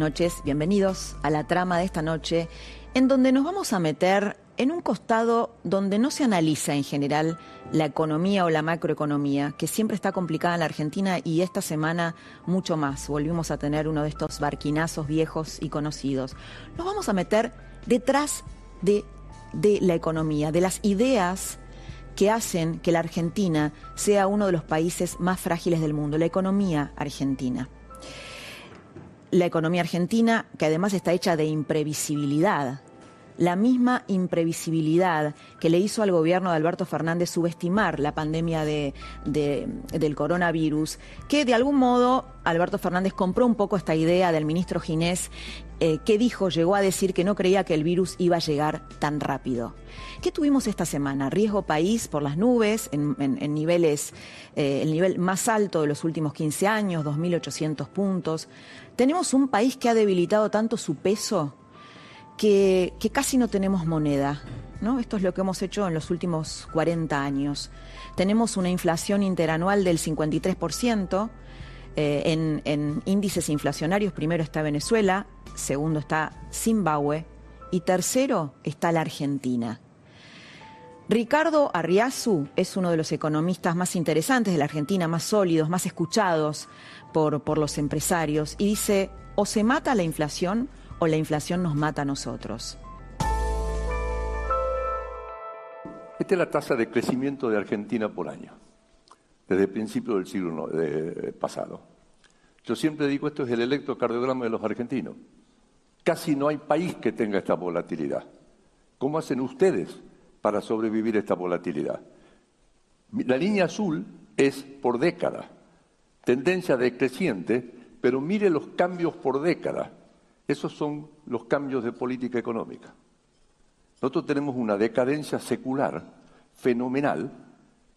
Noches, bienvenidos a la trama de esta noche, en donde nos vamos a meter en un costado donde no se analiza en general la economía o la macroeconomía, que siempre está complicada en la Argentina y esta semana mucho más. Volvimos a tener uno de estos barquinazos viejos y conocidos. Nos vamos a meter detrás de, de la economía, de las ideas que hacen que la Argentina sea uno de los países más frágiles del mundo, la economía argentina la economía argentina, que además está hecha de imprevisibilidad, la misma imprevisibilidad que le hizo al gobierno de Alberto Fernández subestimar la pandemia de, del coronavirus, que de algún modo Alberto Fernández compró un poco esta idea del ministro Ginés, eh, que dijo, llegó a decir que no creía que el virus iba a llegar tan rápido. ¿Qué tuvimos esta semana? Riesgo país por las nubes, en, niveles, eh, el nivel más alto de los últimos 15 años, 2.800 puntos. Tenemos un país que ha debilitado tanto su peso que, casi no tenemos moneda. ¿no? Esto es lo que hemos hecho en los últimos 40 años. Tenemos una inflación interanual del 53%. Eh, en, en índices inflacionarios, primero está Venezuela, segundo está Zimbabue y tercero está la Argentina. Ricardo Arriazu es uno de los economistas más interesantes de la Argentina, más sólidos, más escuchados por, por los empresarios, y dice, o se mata la inflación o la inflación nos mata a nosotros. Esta es la tasa de crecimiento de Argentina por año, desde el principio del siglo pasado. Yo siempre digo, esto es el electrocardiograma de los argentinos. Casi no hay país que tenga esta volatilidad. ¿Cómo hacen ustedes para sobrevivir esta volatilidad? La línea azul es por década, tendencia decreciente, pero mire los cambios por década. Esos son los cambios de política económica. Nosotros tenemos una decadencia secular fenomenal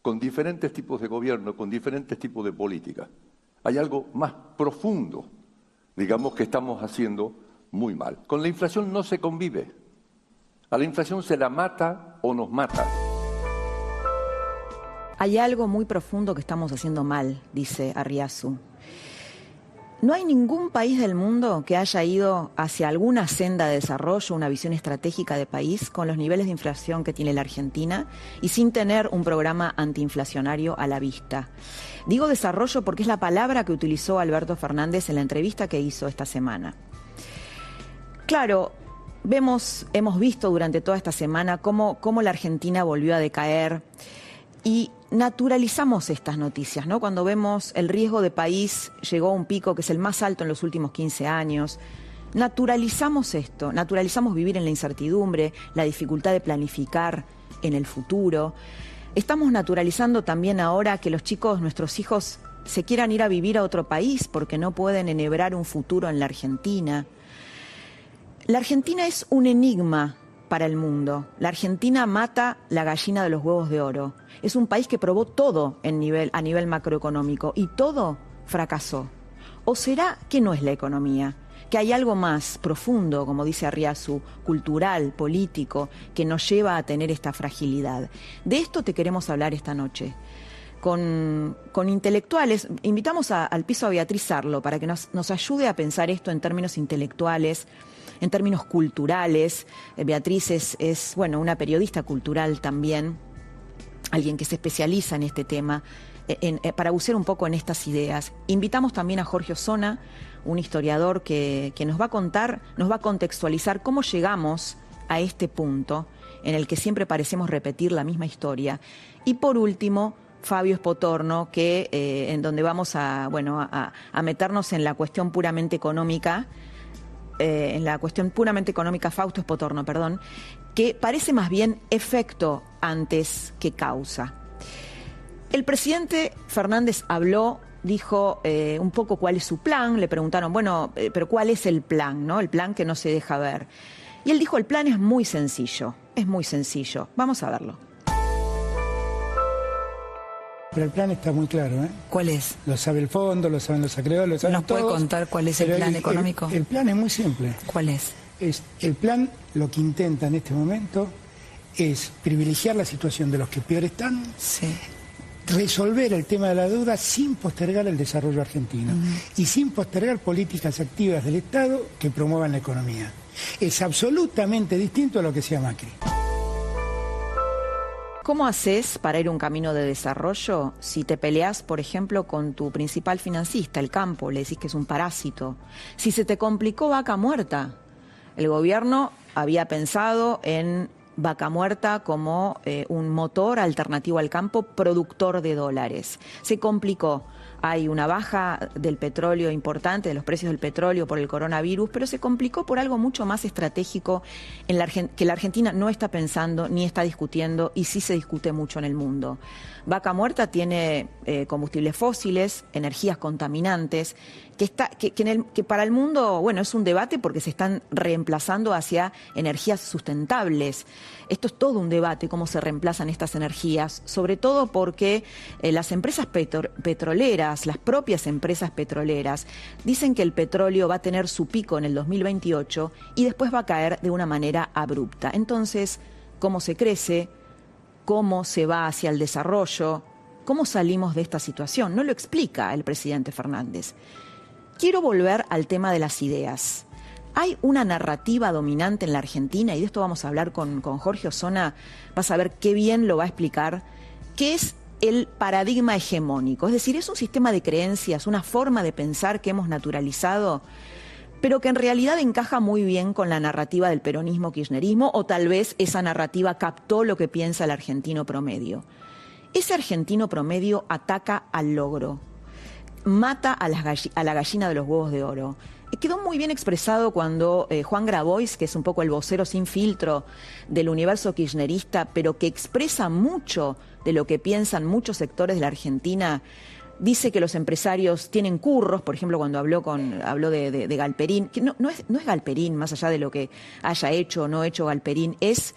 con diferentes tipos de gobierno, con diferentes tipos de política. Hay algo más profundo, digamos, que estamos haciendo muy mal. Con la inflación no se convive. A la inflación se la mata o nos mata. Hay algo muy profundo que estamos haciendo mal, dice Arriazu. No hay ningún país del mundo que haya ido hacia alguna senda de desarrollo, una visión estratégica de país con los niveles de inflación que tiene la Argentina y sin tener un programa antiinflacionario a la vista. Digo desarrollo porque es la palabra que utilizó Alberto Fernández en la entrevista que hizo esta semana. Claro, vemos, hemos visto durante toda esta semana cómo, cómo la Argentina volvió a decaer y naturalizamos estas noticias, ¿no? Cuando vemos el riesgo de país llegó a un pico que es el más alto en los últimos 15 años, naturalizamos esto, naturalizamos vivir en la incertidumbre, la dificultad de planificar en el futuro. Estamos naturalizando también ahora que los chicos, nuestros hijos, se quieran ir a vivir a otro país porque no pueden enhebrar un futuro en la Argentina. La Argentina es un enigma para el mundo. La Argentina mata la gallina de los huevos de oro. Es un país que probó todo en nivel, a nivel macroeconómico y todo fracasó. ¿O será que no es la economía? Que hay algo más profundo, como dice Arriazu, cultural, político, que nos lleva a tener esta fragilidad. De esto te queremos hablar esta noche. Con, intelectuales, invitamos al piso a Beatriz Arlo para que nos, nos ayude a pensar esto en términos intelectuales, en términos culturales. Eh, Beatriz es, bueno, una periodista cultural también, alguien que se especializa en este tema, eh, eh, para bucear un poco en estas ideas. Invitamos también a Jorge Osona, un historiador que, que nos va a contar, nos va a contextualizar cómo llegamos a este punto en el que siempre parecemos repetir la misma historia. Y por último, Fabio Espotorno, que en donde vamos a, bueno, a, meternos en la cuestión puramente económica eh, en la cuestión puramente económica, Fausto Espotorno, perdón, que parece más bien efecto antes que causa. El presidente Fernández habló dijo eh, un poco cuál es su plan, le preguntaron, bueno, eh, pero ¿cuál es el plan? ¿no? El plan que no se deja ver. Y él dijo, el plan es muy sencillo, es muy sencillo. Vamos a verlo. Pero el plan está muy claro, ¿eh? ¿Cuál es? Lo sabe el fondo, lo saben los acreedores, lo saben ¿Nos puede contar cuál es el plan económico? El, plan es muy simple. ¿Cuál es? es? El plan lo que intenta en este momento es privilegiar la situación de los que peor están, sí resolver el tema de la deuda sin postergar el desarrollo argentino y sin postergar políticas activas del Estado que promuevan la economía. Es absolutamente distinto a lo que sea Macri. ¿Cómo haces para ir un camino de desarrollo si te peleas, por ejemplo, con tu principal financista, el campo, le decís que es un parásito? Si se te complicó vaca muerta, el gobierno había pensado en vaca muerta como eh, un motor alternativo al campo productor de dólares. Se complicó. Hay una baja del petróleo importante, de los precios del petróleo por el coronavirus, pero se complicó por algo mucho más estratégico que la Argentina no está pensando ni está discutiendo y sí se discute mucho en el mundo. Vaca Muerta tiene eh, combustibles fósiles, energías contaminantes, que, para el mundo, bueno, es un debate porque se están reemplazando hacia energías sustentables. Esto es todo un debate, cómo se reemplazan estas energías, sobre todo porque eh, las empresas petroleras, las propias empresas petroleras, dicen que el petróleo va a tener su pico en el 2028 y después va a caer de una manera abrupta. Entonces, ¿cómo se crece? cómo se va hacia el desarrollo, cómo salimos de esta situación. No lo explica el presidente Fernández. Quiero volver al tema de las ideas. Hay una narrativa dominante en la Argentina, y de esto vamos a hablar con, Jorge Osona, vas a ver qué bien lo va a explicar, que es el paradigma hegemónico. Es decir, es un sistema de creencias, una forma de pensar que hemos naturalizado pero que en realidad encaja muy bien con la narrativa del peronismo-kirchnerismo o tal vez esa narrativa captó lo que piensa el argentino promedio. Ese argentino promedio ataca al logro, mata a la, gallina de los huevos de oro. Quedó muy bien expresado cuando eh, Juan Grabois, que es un poco el vocero sin filtro del universo kirchnerista, pero que expresa mucho de lo que piensan muchos sectores de la Argentina, dice que los empresarios tienen curros, por ejemplo, cuando habló, con, habló de, Galperín, que no, es, no es Galperín, más allá de lo que haya hecho o no hecho Galperín, es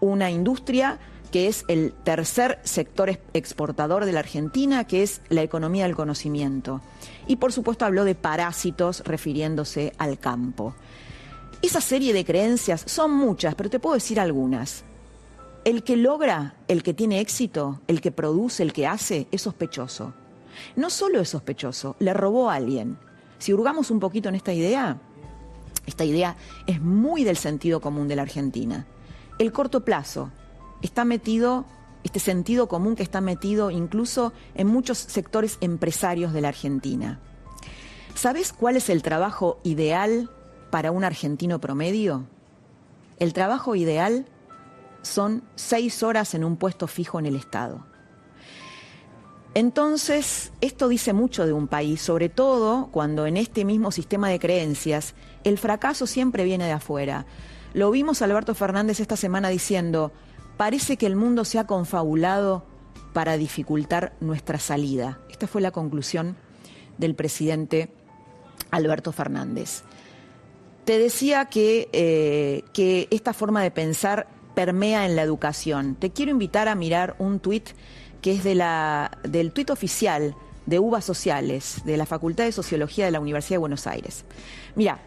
una industria que es el tercer sector exportador de la Argentina, que es la economía del conocimiento. Y por supuesto habló de parásitos refiriéndose al campo. Esa serie de creencias son muchas, pero te puedo decir algunas. El que logra, el que tiene éxito, el que produce, el que hace, es sospechoso. No solo es sospechoso, le robó a alguien. Si hurgamos un poquito en esta idea, esta idea es muy del sentido común de la Argentina. El corto plazo está metido, este sentido común que está metido incluso en muchos sectores empresarios de la Argentina. ¿Sabes cuál es el trabajo ideal para un argentino promedio? El trabajo ideal son seis horas en un puesto fijo en el Estado. Entonces, esto dice mucho de un país, sobre todo cuando en este mismo sistema de creencias el fracaso siempre viene de afuera. Lo vimos Alberto Fernández esta semana diciendo, parece que el mundo se ha confabulado para dificultar nuestra salida. Esta fue la conclusión del presidente Alberto Fernández. Te decía que, eh, que esta forma de pensar permea en la educación. Te quiero invitar a mirar un tuit que es del tuit oficial de UBA Sociales, de la Facultad de Sociología de la Universidad de Buenos Aires. Mira,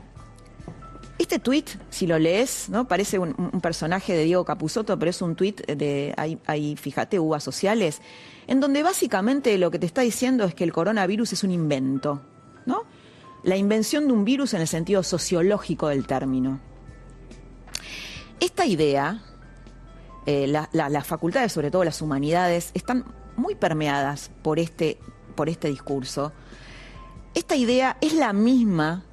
este tuit, si lo lees, ¿no? parece un, personaje de Diego Capusotto, pero es un tuit de, ahí, fíjate, UBA Sociales, en donde básicamente lo que te está diciendo es que el coronavirus es un invento, ¿no? La invención de un virus en el sentido sociológico del término. Esta idea, eh, las facultades, sobre todo las humanidades, están muy permeadas por este, por este discurso. Esta idea es la misma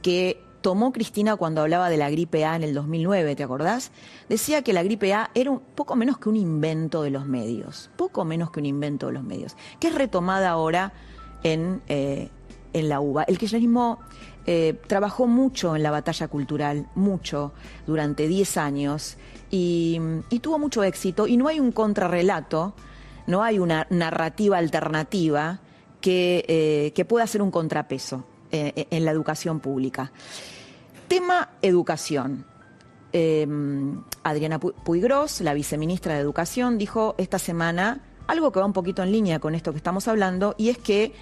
que tomó Cristina cuando hablaba de la gripe A en el 2009, ¿te acordás? Decía que la gripe A era un poco menos que un invento de los medios, poco menos que un invento de los medios, que es retomada ahora en, eh, en la UBA. El kirchnerismo eh, trabajó mucho en la batalla cultural, mucho, durante 10 años, y, tuvo mucho éxito, y no hay un contrarrelato no hay una narrativa alternativa que, eh, que pueda ser un contrapeso eh, en la educación pública. Tema educación. Eh, Adriana Puigros, la viceministra de Educación, dijo esta semana algo que va un poquito en línea con esto que estamos hablando, y es que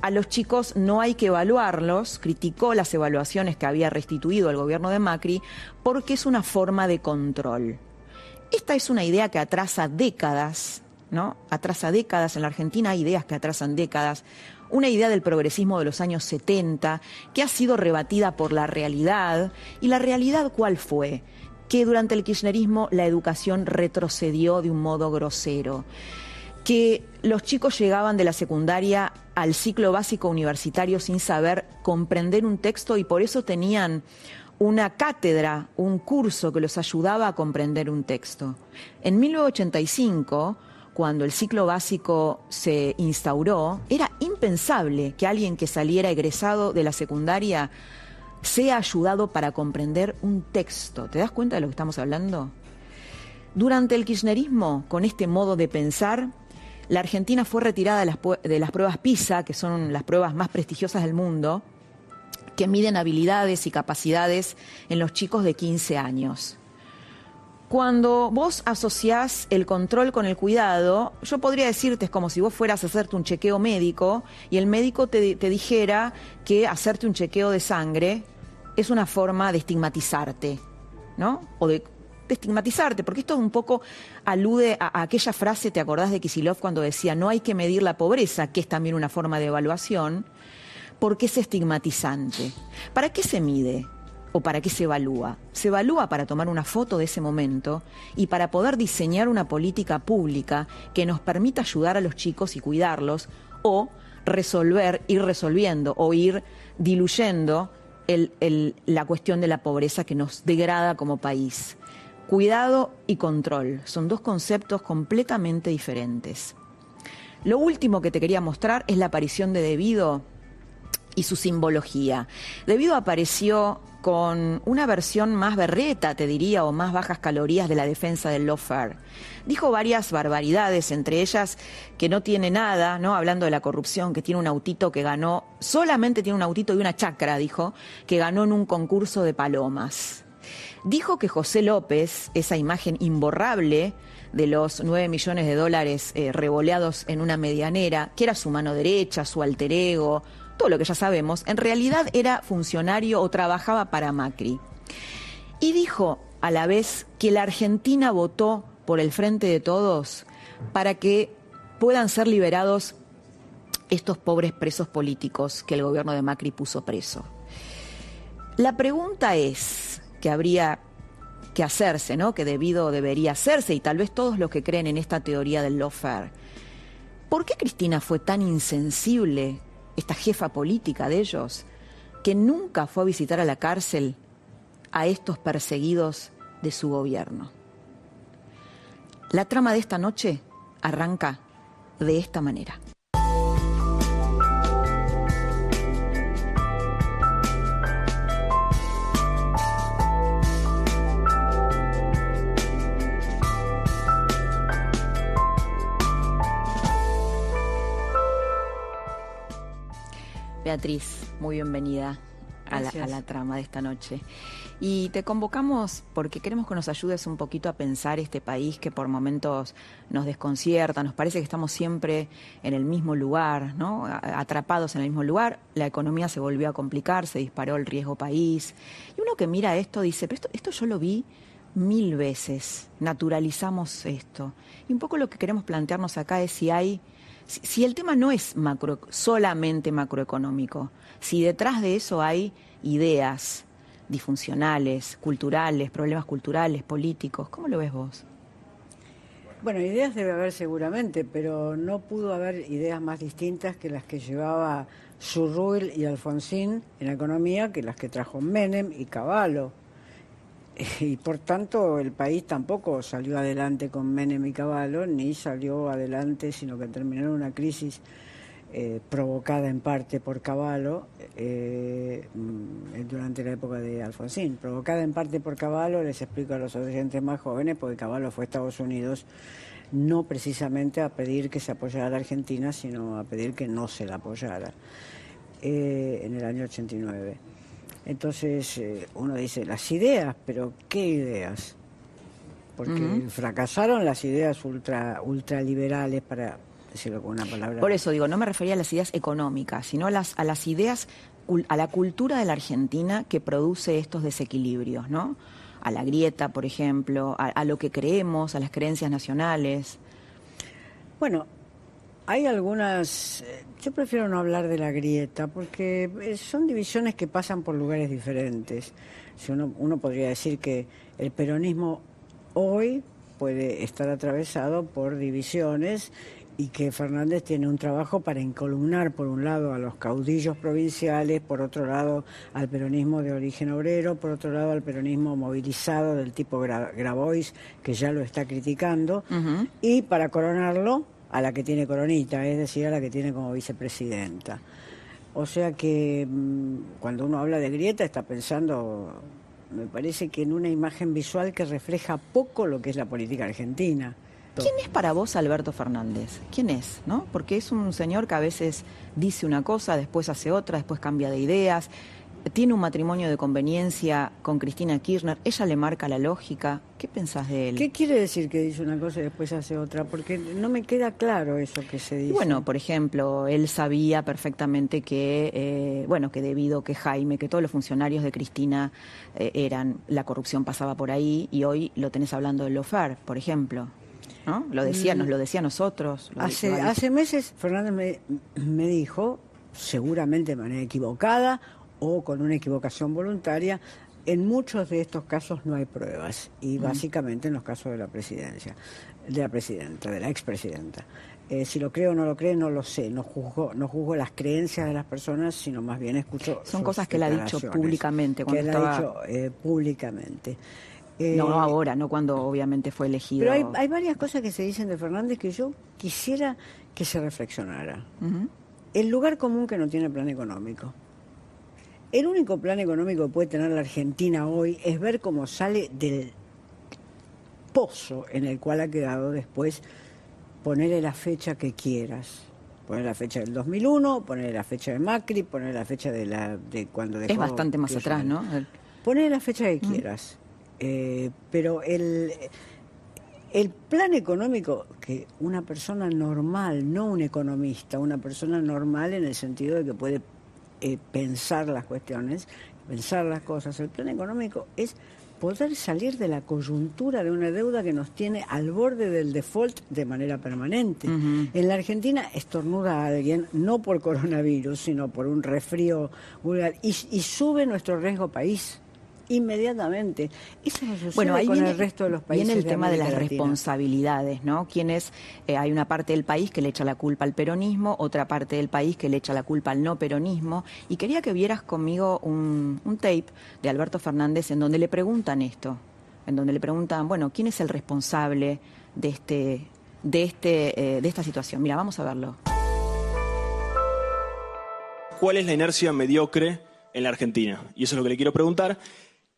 a los chicos no hay que evaluarlos, criticó las evaluaciones que había restituido el gobierno de Macri, porque es una forma de control. Esta es una idea que atrasa décadas, ¿no? Atrasa décadas, en la Argentina hay ideas que atrasan décadas, una idea del progresismo de los años 70 que ha sido rebatida por la realidad. ¿Y la realidad cuál fue? Que durante el kirchnerismo la educación retrocedió de un modo grosero que los chicos llegaban de la secundaria al ciclo básico universitario sin saber comprender un texto y por eso tenían una cátedra, un curso que los ayudaba a comprender un texto. En 1985, cuando el ciclo básico se instauró, era impensable que alguien que saliera egresado de la secundaria sea ayudado para comprender un texto. ¿Te das cuenta de lo que estamos hablando? Durante el kirchnerismo, con este modo de pensar, la Argentina fue retirada de las, pruebas PISA, que son las pruebas más prestigiosas del mundo, que miden habilidades y capacidades en los chicos de 15 años. Cuando vos asociás el control con el cuidado, yo podría decirte es como si vos fueras a hacerte un chequeo médico y el médico te, dijera que hacerte un chequeo de sangre es una forma de estigmatizarte, ¿no? O de de estigmatizarte, porque esto un poco alude a, aquella frase, ¿te acordás de Kisilov cuando decía no hay que medir la pobreza, que es también una forma de evaluación? Porque es estigmatizante. ¿Para qué se mide? ¿O para qué se evalúa? Se evalúa para tomar una foto de ese momento y para poder diseñar una política pública que nos permita ayudar a los chicos y cuidarlos o resolver, ir resolviendo o ir diluyendo la cuestión de la pobreza que nos degrada como país. Cuidado y control son dos conceptos completamente diferentes. Lo último que te quería mostrar es la aparición de Debido y su simbología. Debido apareció con una versión más berreta, te diría, o más bajas calorías de la defensa del lawfare. Dijo varias barbaridades, entre ellas que no tiene nada, ¿no? Hablando de la corrupción, que tiene un autito que ganó, solamente tiene un autito y una chacra, dijo, que ganó en un concurso de palomas. Dijo que José López, esa imagen imborrable de los 9 millones de dólares eh, revoleados en una medianera, que era su mano derecha, su alter ego, todo lo que ya sabemos, en realidad era funcionario o trabajaba para Macri. Y dijo a la vez que la Argentina votó por el Frente de Todos para que puedan ser liberados estos pobres presos políticos que el gobierno de Macri puso preso. La pregunta es, que habría que hacerse, ¿no? que debido debería hacerse, y tal vez todos los que creen en esta teoría del lawfare. ¿Por qué Cristina fue tan insensible, esta jefa política de ellos, que nunca fue a visitar a la cárcel a estos perseguidos de su gobierno? La trama de esta noche arranca de esta manera. Beatriz, muy bienvenida a la, trama de esta noche. Y te convocamos porque queremos que nos ayudes un poquito a pensar este país que por momentos nos desconcierta, nos parece que estamos siempre en el mismo lugar, ¿no? atrapados en el mismo lugar. La economía se volvió a complicar, se disparó el riesgo país. Y uno que mira esto dice, pero esto, esto yo lo vi mil veces, naturalizamos esto. Y un poco lo que queremos plantearnos acá es si hay si, el tema no es macro, solamente macroeconómico, si detrás de eso hay ideas disfuncionales, culturales, problemas culturales, políticos, ¿cómo lo ves vos? Bueno, ideas debe haber seguramente, pero no pudo haber ideas más distintas que las que llevaba Surruil y Alfonsín en economía que las que trajo Menem y Cavallo y por tanto el país tampoco salió adelante con Menem y Caballo, ni salió adelante, sino que terminó una crisis eh, provocada en parte por Caballo eh, mm, durante la época de Alfonsín. Provocada en parte por Caballo, les explico a los oyentes más jóvenes, porque Caballo fue a Estados Unidos no precisamente a pedir que se apoyara a la Argentina, sino a pedir que no se la apoyara eh, en el año 89. Entonces eh, uno dice, las ideas, pero ¿qué ideas? Porque fracasaron las ideas ultra ultraliberales para decirlo con una palabra. Por eso digo, no me refería a las ideas económicas, sino a las, a las ideas, a la cultura de la Argentina que produce estos desequilibrios, ¿no? A la grieta, por ejemplo, a, lo que creemos, a las creencias nacionales. Bueno, hay algunas, eh, yo prefiero no hablar de la grieta porque eh, son divisiones que pasan por lugares diferentes. Si uno, uno podría decir que el peronismo hoy puede estar atravesado por divisiones y que Fernández tiene un trabajo para encolumnar, por un lado, a los caudillos provinciales, por otro lado, al peronismo de origen obrero, por otro lado, al peronismo movilizado del tipo Grabois, que ya lo está criticando, y para coronarlo, a la que tiene coronita, es decir, a la que tiene como vicepresidenta. O sea que mm, cuando uno habla de grieta está pensando, me parece que en una imagen visual que refleja poco lo que es la política argentina. ¿Quién es para vos Alberto Fernández? ¿Quién es? ¿No? Porque es un señor que a veces dice una cosa, después hace otra, después cambia de ideas. Tiene un matrimonio de conveniencia con Cristina Kirchner. Ella le marca la lógica. ¿Qué pensás de él? ¿Qué quiere decir que dice una cosa y después hace otra? Porque no me queda claro eso que se dice. Bueno, por ejemplo, él sabía perfectamente que, eh, bueno, que debido que Jaime, que todos los funcionarios de Cristina eh, eran, la corrupción pasaba por ahí y hoy lo tenés hablando de Lofer, por ejemplo. Lo decía, nos lo decía a nosotros. hace, hace meses Fernández me, me dijo, seguramente de manera equivocada o con una equivocación voluntaria, en muchos de estos casos no hay pruebas y básicamente en los casos de la presidencia, de la presidenta, de la expresidenta. Eh, si lo creo o no lo creo, no lo sé. No juzgo, no juzgo las creencias de las personas, sino más bien escucho. Son cosas que él ha dicho públicamente. Cuando que él ha dicho eh, públicamente no, no ahora, no cuando obviamente fue elegido. Pero hay, hay, varias cosas que se dicen de Fernández que yo quisiera que se reflexionara. El lugar común que no tiene plan económico. El único plan económico que puede tener la Argentina hoy es ver cómo sale del pozo en el cual ha quedado después, ponerle la fecha que quieras. Poner la fecha del 2001, poner la fecha de Macri, poner la fecha de, la, de cuando dejó... Es bastante más atrás, ¿no? Poner la fecha que quieras. Eh, pero el, el plan económico que una persona normal, no un economista, una persona normal en el sentido de que puede eh, pensar las cuestiones, pensar las cosas, el plan económico es poder salir de la coyuntura de una deuda que nos tiene al borde del default de manera permanente. En la Argentina estornuda a alguien, no por coronavirus, sino por un resfrío y, y sube nuestro riesgo país inmediatamente. Eso no bueno, ahí con el resto de los países. Viene el tema de las responsabilidades, ¿no? Quienes, eh, hay una parte del país que le echa la culpa al peronismo, otra parte del país que le echa la culpa al no peronismo. Y quería que vieras conmigo un, tape de Alberto Fernández en donde le preguntan esto, en donde le preguntan, bueno, ¿quién es el responsable de este, de este, eh, de esta situación? Mira, vamos a verlo. ¿Cuál es la inercia mediocre en la Argentina? Y eso es lo que le quiero preguntar.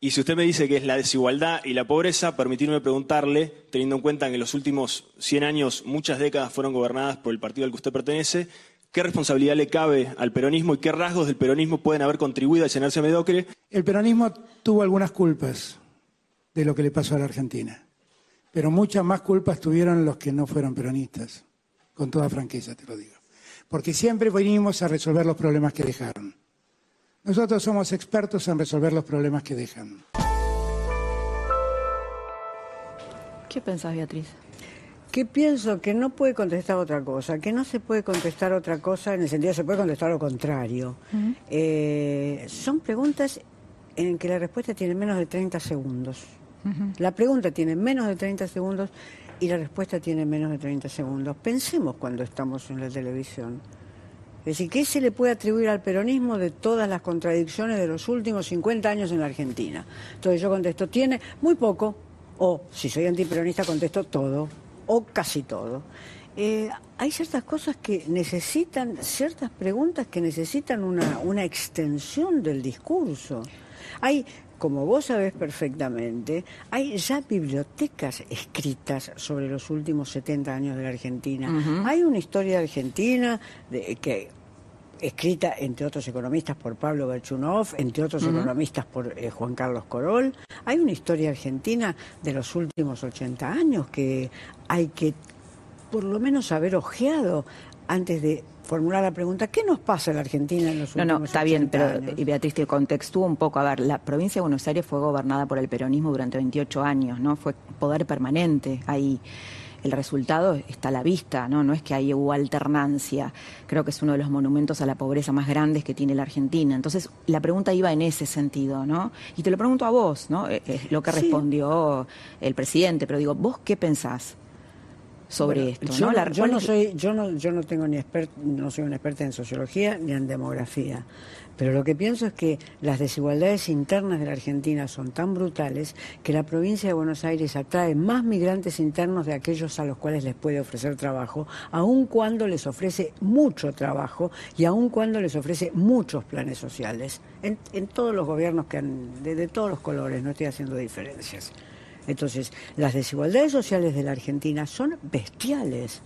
Y si usted me dice que es la desigualdad y la pobreza, permitirme preguntarle, teniendo en cuenta que en los últimos 100 años muchas décadas fueron gobernadas por el partido al que usted pertenece, ¿qué responsabilidad le cabe al peronismo y qué rasgos del peronismo pueden haber contribuido a llenarse mediocre? El peronismo tuvo algunas culpas de lo que le pasó a la Argentina, pero muchas más culpas tuvieron los que no fueron peronistas, con toda franqueza te lo digo, porque siempre venimos a resolver los problemas que dejaron. Nosotros somos expertos en resolver los problemas que dejan. ¿Qué pensás, Beatriz? Que pienso que no puede contestar otra cosa, que no se puede contestar otra cosa en el sentido de se puede contestar lo contrario. Eh, son preguntas en que la respuesta tiene menos de 30 segundos. La pregunta tiene menos de 30 segundos y la respuesta tiene menos de 30 segundos. Pensemos cuando estamos en la televisión. Es decir, ¿qué se le puede atribuir al peronismo de todas las contradicciones de los últimos 50 años en la Argentina? Entonces yo contesto, tiene muy poco, o si soy antiperonista contesto todo, o casi todo. Eh, hay ciertas cosas que necesitan, ciertas preguntas que necesitan una, una extensión del discurso. Hay como vos sabés perfectamente, hay ya bibliotecas escritas sobre los últimos 70 años de la Argentina. Hay una historia argentina de, que escrita, entre otros economistas, por Pablo Berchunov, entre otros economistas por eh, Juan Carlos Corol. Hay una historia argentina de los últimos 80 años que hay que por lo menos haber ojeado antes de formular la pregunta, ¿qué nos pasa en la Argentina en los últimos No, no, está bien, pero y Beatriz te contextúa un poco. A ver, la provincia de Buenos Aires fue gobernada por el peronismo durante 28 años, ¿no? Fue poder permanente ahí. El resultado está a la vista, ¿no? No es que hay hubo alternancia. Creo que es uno de los monumentos a la pobreza más grandes que tiene la Argentina. Entonces, la pregunta iba en ese sentido, ¿no? Y te lo pregunto a vos, ¿no? Es eh, lo que respondió el presidente, pero digo, ¿vos qué pensás? Sobre esto. Yo, ¿no? yo no soy, yo no, yo no tengo ni expert, no soy una experta en sociología ni en demografía, pero lo que pienso es que las desigualdades internas de la Argentina son tan brutales que la provincia de Buenos Aires atrae más migrantes internos de aquellos a los cuales les puede ofrecer trabajo, aun cuando les ofrece mucho trabajo y aun cuando les ofrece muchos planes sociales. En, en todos los gobiernos que han, de, de todos los colores, no estoy haciendo diferencias. Entonces, las desigualdades sociales de la Argentina son bestiales.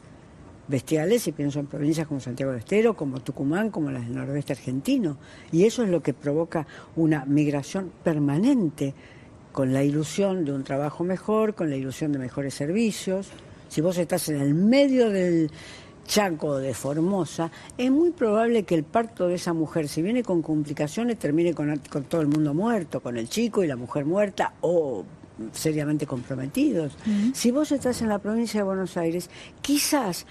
Bestiales, y pienso en provincias como Santiago del Estero, como Tucumán, como las del noroeste argentino. Y eso es lo que provoca una migración permanente, con la ilusión de un trabajo mejor, con la ilusión de mejores servicios. Si vos estás en el medio del Chaco de Formosa, es muy probable que el parto de esa mujer, si viene con complicaciones, termine con, con todo el mundo muerto, con el chico y la mujer muerta, o seriamente comprometidos. Si vos estás en la provincia de Buenos Aires, quizás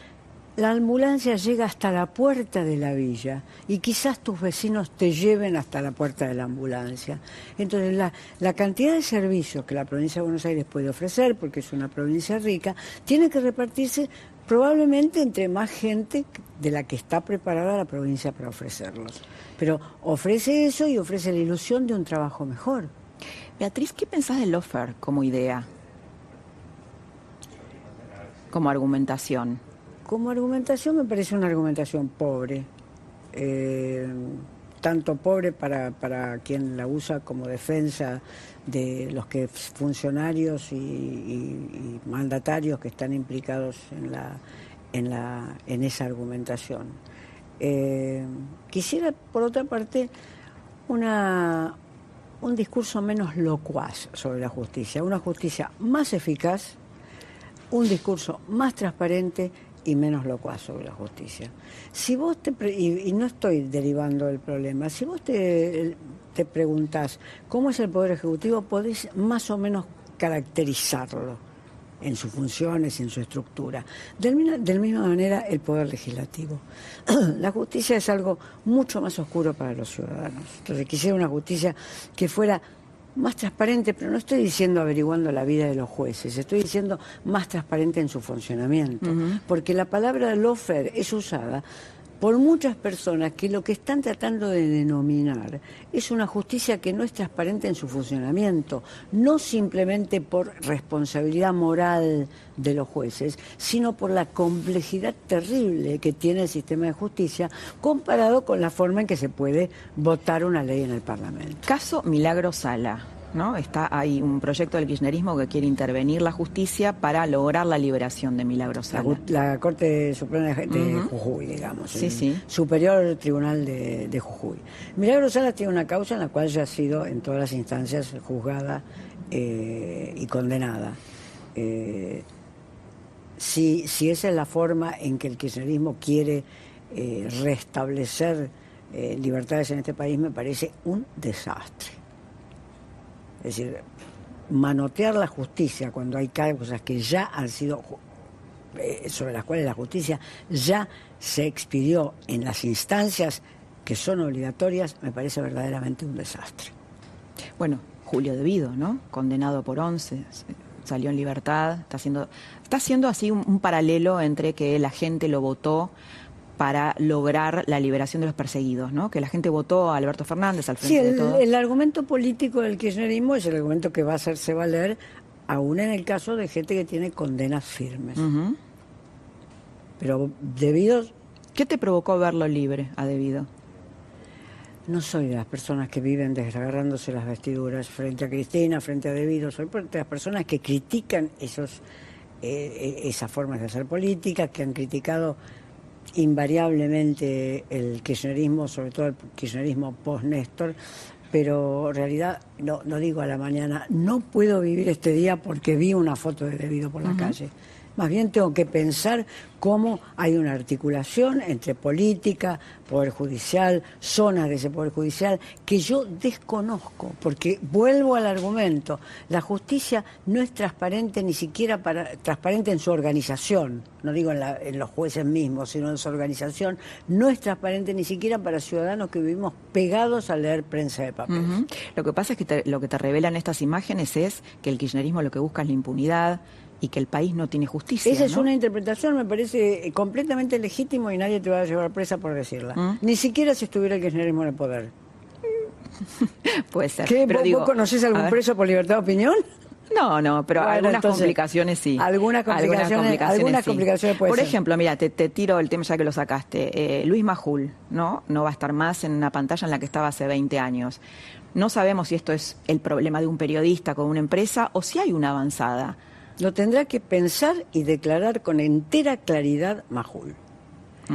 la ambulancia llega hasta la puerta de la villa y quizás tus vecinos te lleven hasta la puerta de la ambulancia. Entonces, la, la, cantidad de servicios que la provincia de Buenos Aires puede ofrecer, porque es una provincia rica, tiene que repartirse probablemente entre más gente de la que está preparada la provincia para ofrecerlos. Pero ofrece eso y ofrece la ilusión de un trabajo mejor. Beatriz, ¿qué pensás del offer como idea? Como argumentación. Como argumentación me parece una argumentación pobre. Eh, tanto pobre para, para quien la usa como defensa de los que funcionarios y mandatarios que están implicados en la en la en esa argumentación. Eh, quisiera por otra parte una un discurso menos locuaz sobre la justicia, una justicia más eficaz, un discurso más transparente y menos locuaz sobre la justicia. Si vos te y, y, no estoy derivando del problema, si vos te, te preguntás cómo es el Poder Ejecutivo, podés más o menos caracterizarlo en sus funciones, en su estructura. De la misma manera, el Poder Legislativo. la justicia es algo mucho más oscuro para los ciudadanos. Entonces, quisiera una justicia que fuera más transparente, pero no estoy diciendo averiguando la vida de los jueces, estoy diciendo más transparente en su funcionamiento, uh -huh. porque la palabra lofer es usada por muchas personas que lo que están tratando de denominar es una justicia que no es transparente en su funcionamiento, no simplemente por responsabilidad moral de los jueces, sino por la complejidad terrible que tiene el sistema de justicia comparado con la forma en que se puede votar una ley en el Parlamento. Caso Milagro Sala. ¿No? Está ahí un proyecto del kirchnerismo que quiere intervenir la justicia para lograr la liberación de Milagro Sala. La, la Corte Suprema de, de uh -huh. Jujuy, digamos. Sí, sí. Superior Tribunal de, de, Jujuy. Milagro Sala tiene una causa en la cual ya ha sido en todas las instancias juzgada eh, y condenada. Eh, si, si esa es la forma en que el kirchnerismo quiere eh, restablecer libertades en este país, me parece un desastre. Es decir, manotear la justicia cuando hay causas que ya han sido eh, sobre las cuales la justicia ya se expidió en las instancias que son obligatorias, me parece verdaderamente un desastre. Bueno, Julio Devido, ¿no? Condenado por 11, salió en libertad, está haciendo, está haciendo así un, un paralelo entre que la gente lo votó para lograr la liberación de los perseguidos, ¿no? Que la gente votó a Alberto Fernández al frente sí, el, de todo. el argumento político del kirchnerismo es el argumento que va a hacerse valer aún en el caso de gente que tiene condenas firmes. Uh -huh. Pero debido... ¿Qué te provocó verlo libre a debido? No soy de las personas que viven desgarrándose las vestiduras frente a Cristina, frente a Debido. Soy de las personas que critican esos, eh, eh, esas formas de hacer política, que han criticado invariablemente el kirchnerismo, sobre todo el kirchnerismo post-Néstor, pero en realidad, no, no digo a la mañana, no puedo vivir este día porque vi una foto de Debido por la calle. Más bien tengo que pensar cómo hay una articulación entre política, poder judicial, zonas de ese poder judicial, que yo desconozco, porque vuelvo al argumento, la justicia no es transparente ni siquiera para, transparente en su organización, no digo en, los jueces mismos, sino en su organización, no es transparente ni siquiera para ciudadanos que vivimos pegados a leer prensa de papel. Lo que pasa es que lo que te revelan estas imágenes es que el kirchnerismo lo que busca es la impunidad, y que el país no tiene justicia. Esa es una interpretación, me parece eh, completamente legítimo y nadie te va a llevar presa por decirla. ¿Mm? Ni siquiera si estuviera el kirchnerismo en el poder. Puede ser. ¿Qué, pero ¿Vos, conoces algún preso por libertad de opinión? No, no, pero algunas complicaciones sí. Algunas complicaciones, algunas complicaciones, Por ejemplo, mira, te, tiro el tema ya que lo sacaste. Eh, Luis Majul, ¿no? No va a estar más en una pantalla en la que estaba hace 20 años. No sabemos si esto es el problema de un periodista con una empresa o si hay una avanzada. Lo tendrá que pensar y declarar con entera claridad Majul.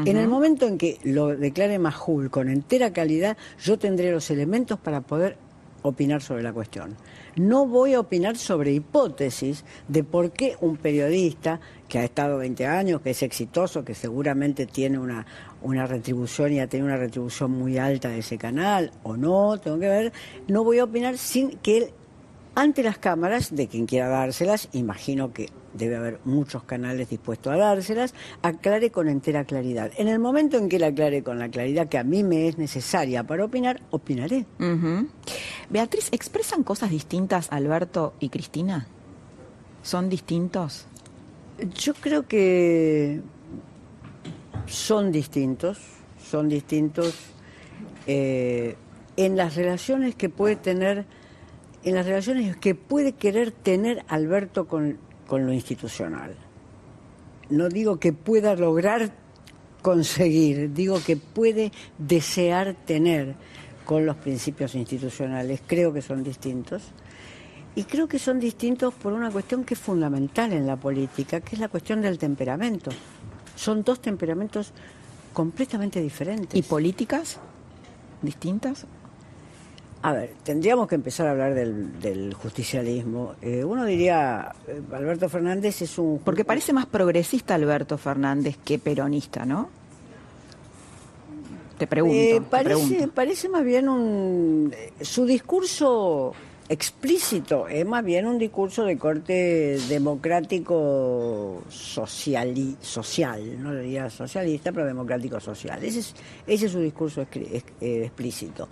En el momento en que lo declare Majul con entera claridad, yo tendré los elementos para poder opinar sobre la cuestión. No voy a opinar sobre hipótesis de por qué un periodista que ha estado 20 años, que es exitoso, que seguramente tiene una, una retribución y ha tenido una retribución muy alta de ese canal, o no, tengo que ver, no voy a opinar sin que él ante las cámaras de quien quiera dárselas, imagino que debe haber muchos canales dispuestos a dárselas, aclare con entera claridad. En el momento en que la aclare con la claridad que a mí me es necesaria para opinar, opinaré. Beatriz, ¿expresan cosas distintas Alberto y Cristina? ¿Son distintos? Yo creo que son distintos, son distintos eh, en las relaciones que puede tener en las relaciones que puede querer tener Alberto con, lo institucional. No digo que pueda lograr conseguir, digo que puede desear tener con los principios institucionales. Creo que son distintos. Y creo que son distintos por una cuestión que es fundamental en la política, que es la cuestión del temperamento. Son dos temperamentos completamente diferentes. ¿Y políticas distintas? A ver, tendríamos que empezar a hablar del, justicialismo. Eh, uno diría, eh, Alberto Fernández es un... Porque parece más progresista Alberto Fernández que peronista, ¿no? Te pregunto. Eh, parece, parece más bien un... Su discurso explícito es más bien un discurso de corte democrático social, social no diría socialista, pero democrático social. Ese es, ese es su discurso explícito.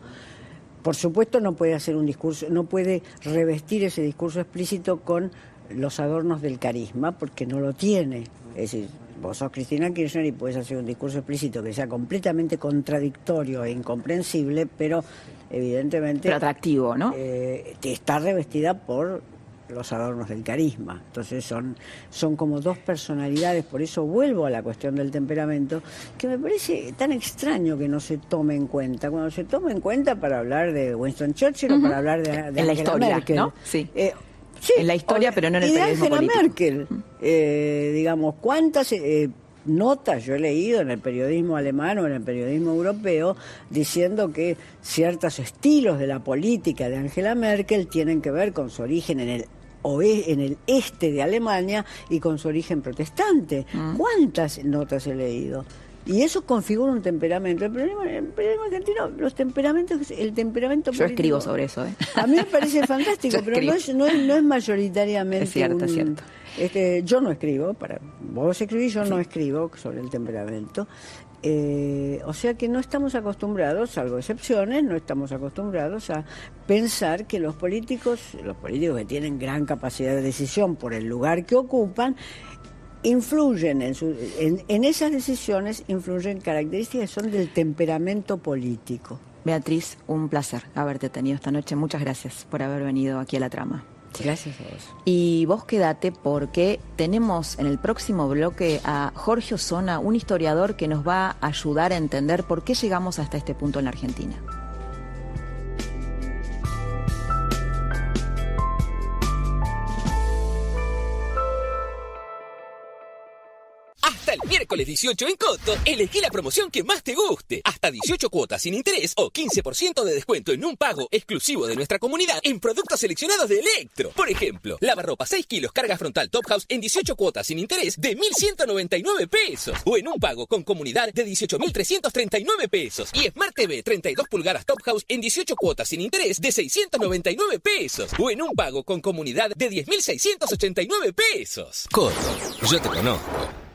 Por supuesto no puede hacer un discurso, no puede revestir ese discurso explícito con los adornos del carisma, porque no lo tiene. Es decir, vos sos Cristina Kirchner y puedes hacer un discurso explícito que sea completamente contradictorio e incomprensible, pero evidentemente... Pero atractivo, ¿no? Eh, está revestida por los adornos del carisma. Entonces son, son como dos personalidades, por eso vuelvo a la cuestión del temperamento, que me parece tan extraño que no se tome en cuenta. Cuando se tome en cuenta para hablar de Winston Churchill o para hablar de, de la historia, Merkel. ¿no? Sí. Eh, en la historia, pero no en el y de Angela Merkel, eh, digamos, ¿cuántas eh, notas yo he leído en el periodismo alemán o en el periodismo europeo diciendo que ciertos estilos de la política de Angela Merkel tienen que ver con su origen en el en el este de Alemania y con su origen protestante. Mm. ¿Cuántas notas he leído? Y eso configura un temperamento. El problema, el problema argentino, los temperamentos, el temperamento Yo escribo sobre eso. ¿eh? A mí me parece fantástico, pero no es, no, es, mayoritariamente. Es cierto, es cierto. Este, yo no escribo, para vos escribís, yo no escribo sobre el temperamento. Eh, o sea que no estamos acostumbrados, salvo excepciones, no estamos acostumbrados a pensar que los políticos, los políticos que tienen gran capacidad de decisión por el lugar que ocupan, influyen en, en, esas decisiones, influyen características que son del temperamento político. Beatriz, un placer haberte tenido esta noche. Muchas gracias por haber venido aquí a la trama. Gracias a vos. Y vos quédate porque tenemos en el próximo bloque a Jorge Osona, un historiador que nos va a ayudar a entender por qué llegamos hasta este punto en la Argentina. Miércoles 18 en Coto, elegí la promoción que más te guste. Hasta 18 cuotas sin interés o 15% de descuento en un pago exclusivo de nuestra comunidad en productos seleccionados de Electro. Por ejemplo, lavarropa 6 kilos carga frontal Top House en 18 cuotas sin interés de 1.199 pesos. O en un pago con comunidad de 18.339 pesos. Y Smart TV 32 pulgadas Top House en 18 cuotas sin interés de 699 pesos. O en un pago con comunidad de 10.689 pesos. Coto, yo te conozco.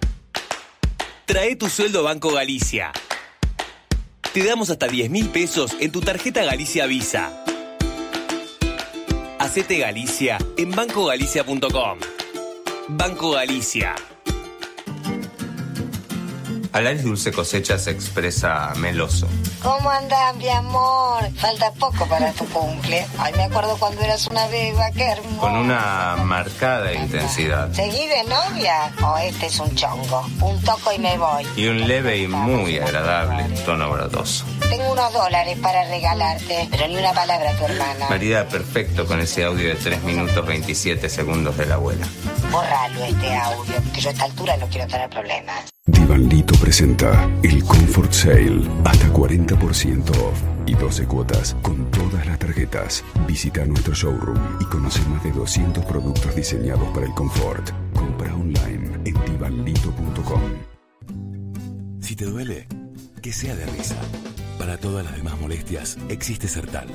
Trae tu sueldo a Banco Galicia. Te damos hasta 10 mil pesos en tu tarjeta Galicia Visa. Hacete Galicia en bancogalicia.com. Banco Galicia. Alain Dulce Cosecha se expresa meloso. ¿Cómo andás, mi amor? Falta poco para tu cumple. Ay, me acuerdo cuando eras una beba, qué hermoso. Con una marcada intensidad. ¿Seguí de novia? ¿O este es un chongo? Un toco y me voy. Y un leve y muy agradable tono verdoso. Tengo unos dólares para regalarte, pero ni una palabra a tu hermana. Marida perfecto con ese audio de 3 minutos 27 segundos de la abuela. Borralo este audio, que yo a esta altura no quiero tener problemas. Divanlito presenta el Comfort Sale hasta 40% off y 12 cuotas con todas las tarjetas. Visita nuestro showroom y conoce más de 200 productos diseñados para el confort. Compra online en divanlito.com. Si te duele, que sea de risa. Para todas las demás molestias, existe Sertal.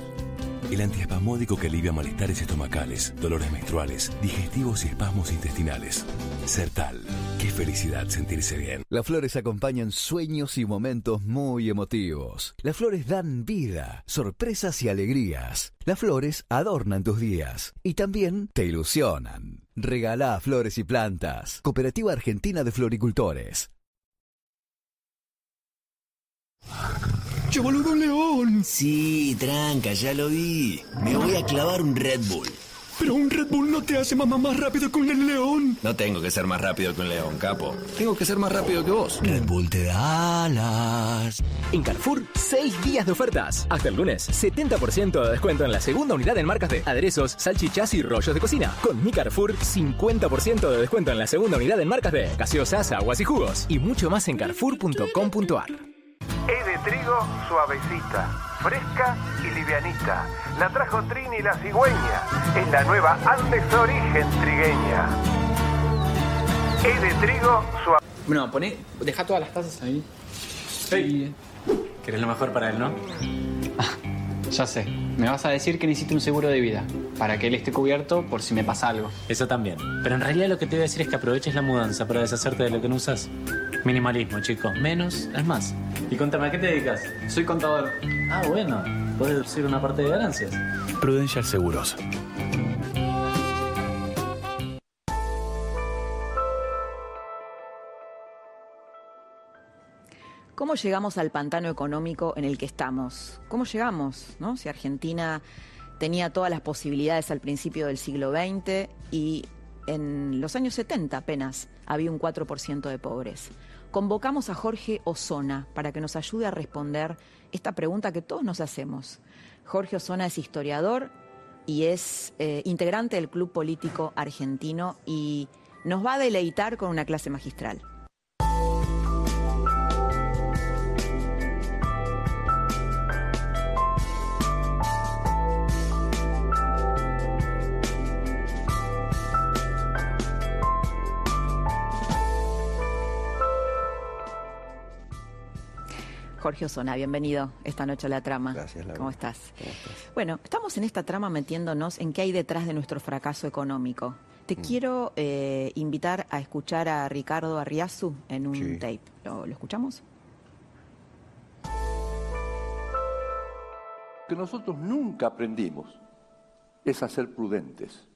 El antiespasmódico que alivia malestares estomacales, dolores menstruales, digestivos y espasmos intestinales. Sertal. Qué felicidad sentirse bien. Las flores acompañan sueños y momentos muy emotivos. Las flores dan vida, sorpresas y alegrías. Las flores adornan tus días y también te ilusionan. Regala flores y plantas. Cooperativa Argentina de Floricultores. ¡Che, boludo, un león! Sí, tranca, ya lo vi. Me voy a clavar un Red Bull. Pero un Red Bull no te hace mamá más rápido que un león. No tengo que ser más rápido que un león, capo. Tengo que ser más rápido que vos. Red Bull te da alas. En Carrefour, 6 días de ofertas. Hasta el lunes, 70% de descuento en la segunda unidad en marcas de aderezos, salchichas y rollos de cocina. Con mi Carrefour, 50% de descuento en la segunda unidad en marcas de gaseosas, aguas y jugos. Y mucho más en carrefour.com.ar. Es de trigo suavecita, fresca y livianita. La trajo Trini la cigüeña. Es la nueva Andes Origen Trigueña. Es de trigo suave. Bueno, poné, deja todas las tazas ahí. Sí. Querés lo mejor para él, ¿no? Ya sé. Me vas a decir que necesito un seguro de vida para que él esté cubierto por si me pasa algo. Eso también. Pero en realidad lo que te voy a decir es que aproveches la mudanza para deshacerte de lo que no usas. Minimalismo, chicos. Menos es más. Y contame, ¿a qué te dedicas? Soy contador. Ah, bueno. Puedes deducir una parte de ganancias. Prudential Seguros. ¿Cómo llegamos al pantano económico en el que estamos? ¿Cómo llegamos? ¿no? Si Argentina tenía todas las posibilidades al principio del siglo XX y en los años 70 apenas había un 4% de pobres. Convocamos a Jorge Osona para que nos ayude a responder esta pregunta que todos nos hacemos. Jorge Osona es historiador y es eh, integrante del Club Político Argentino y nos va a deleitar con una clase magistral. Jorge Osona, bienvenido esta noche a la trama. Gracias, Laura. ¿Cómo estás? Bueno, estamos en esta trama metiéndonos en qué hay detrás de nuestro fracaso económico. Te Mm. quiero eh, invitar a escuchar a Ricardo Arriazu en un Sí. tape. ¿Lo, lo escuchamos? que nosotros nunca aprendimos es a ser prudentes.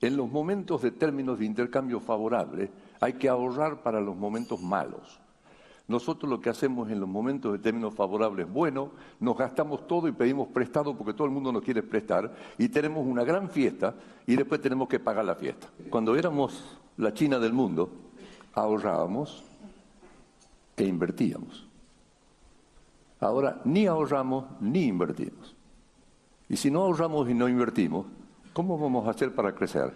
En los momentos de términos de intercambio favorables hay que ahorrar para los momentos malos. Nosotros lo que hacemos en los momentos de términos favorables, bueno, nos gastamos todo y pedimos prestado porque todo el mundo nos quiere prestar y tenemos una gran fiesta y después tenemos que pagar la fiesta. Cuando éramos la China del mundo, ahorrábamos e invertíamos. Ahora ni ahorramos ni invertimos. Y si no ahorramos y no invertimos, ¿cómo vamos a hacer para crecer?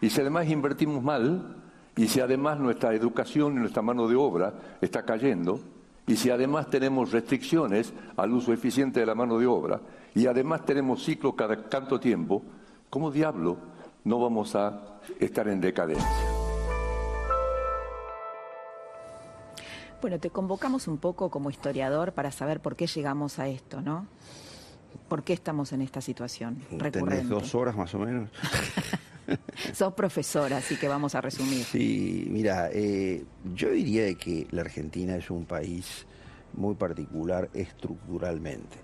Y si además invertimos mal y si además nuestra educación y nuestra mano de obra está cayendo, y si además tenemos restricciones al uso eficiente de la mano de obra, y además tenemos ciclos cada tanto tiempo, ¿cómo diablo no vamos a estar en decadencia? Bueno, te convocamos un poco como historiador para saber por qué llegamos a esto, ¿no? ¿Por qué estamos en esta situación recurrente? Tenés dos horas más o menos. Sos profesora, así que vamos a resumir. Sí, mira, eh, yo diría que la Argentina es un país muy particular estructuralmente.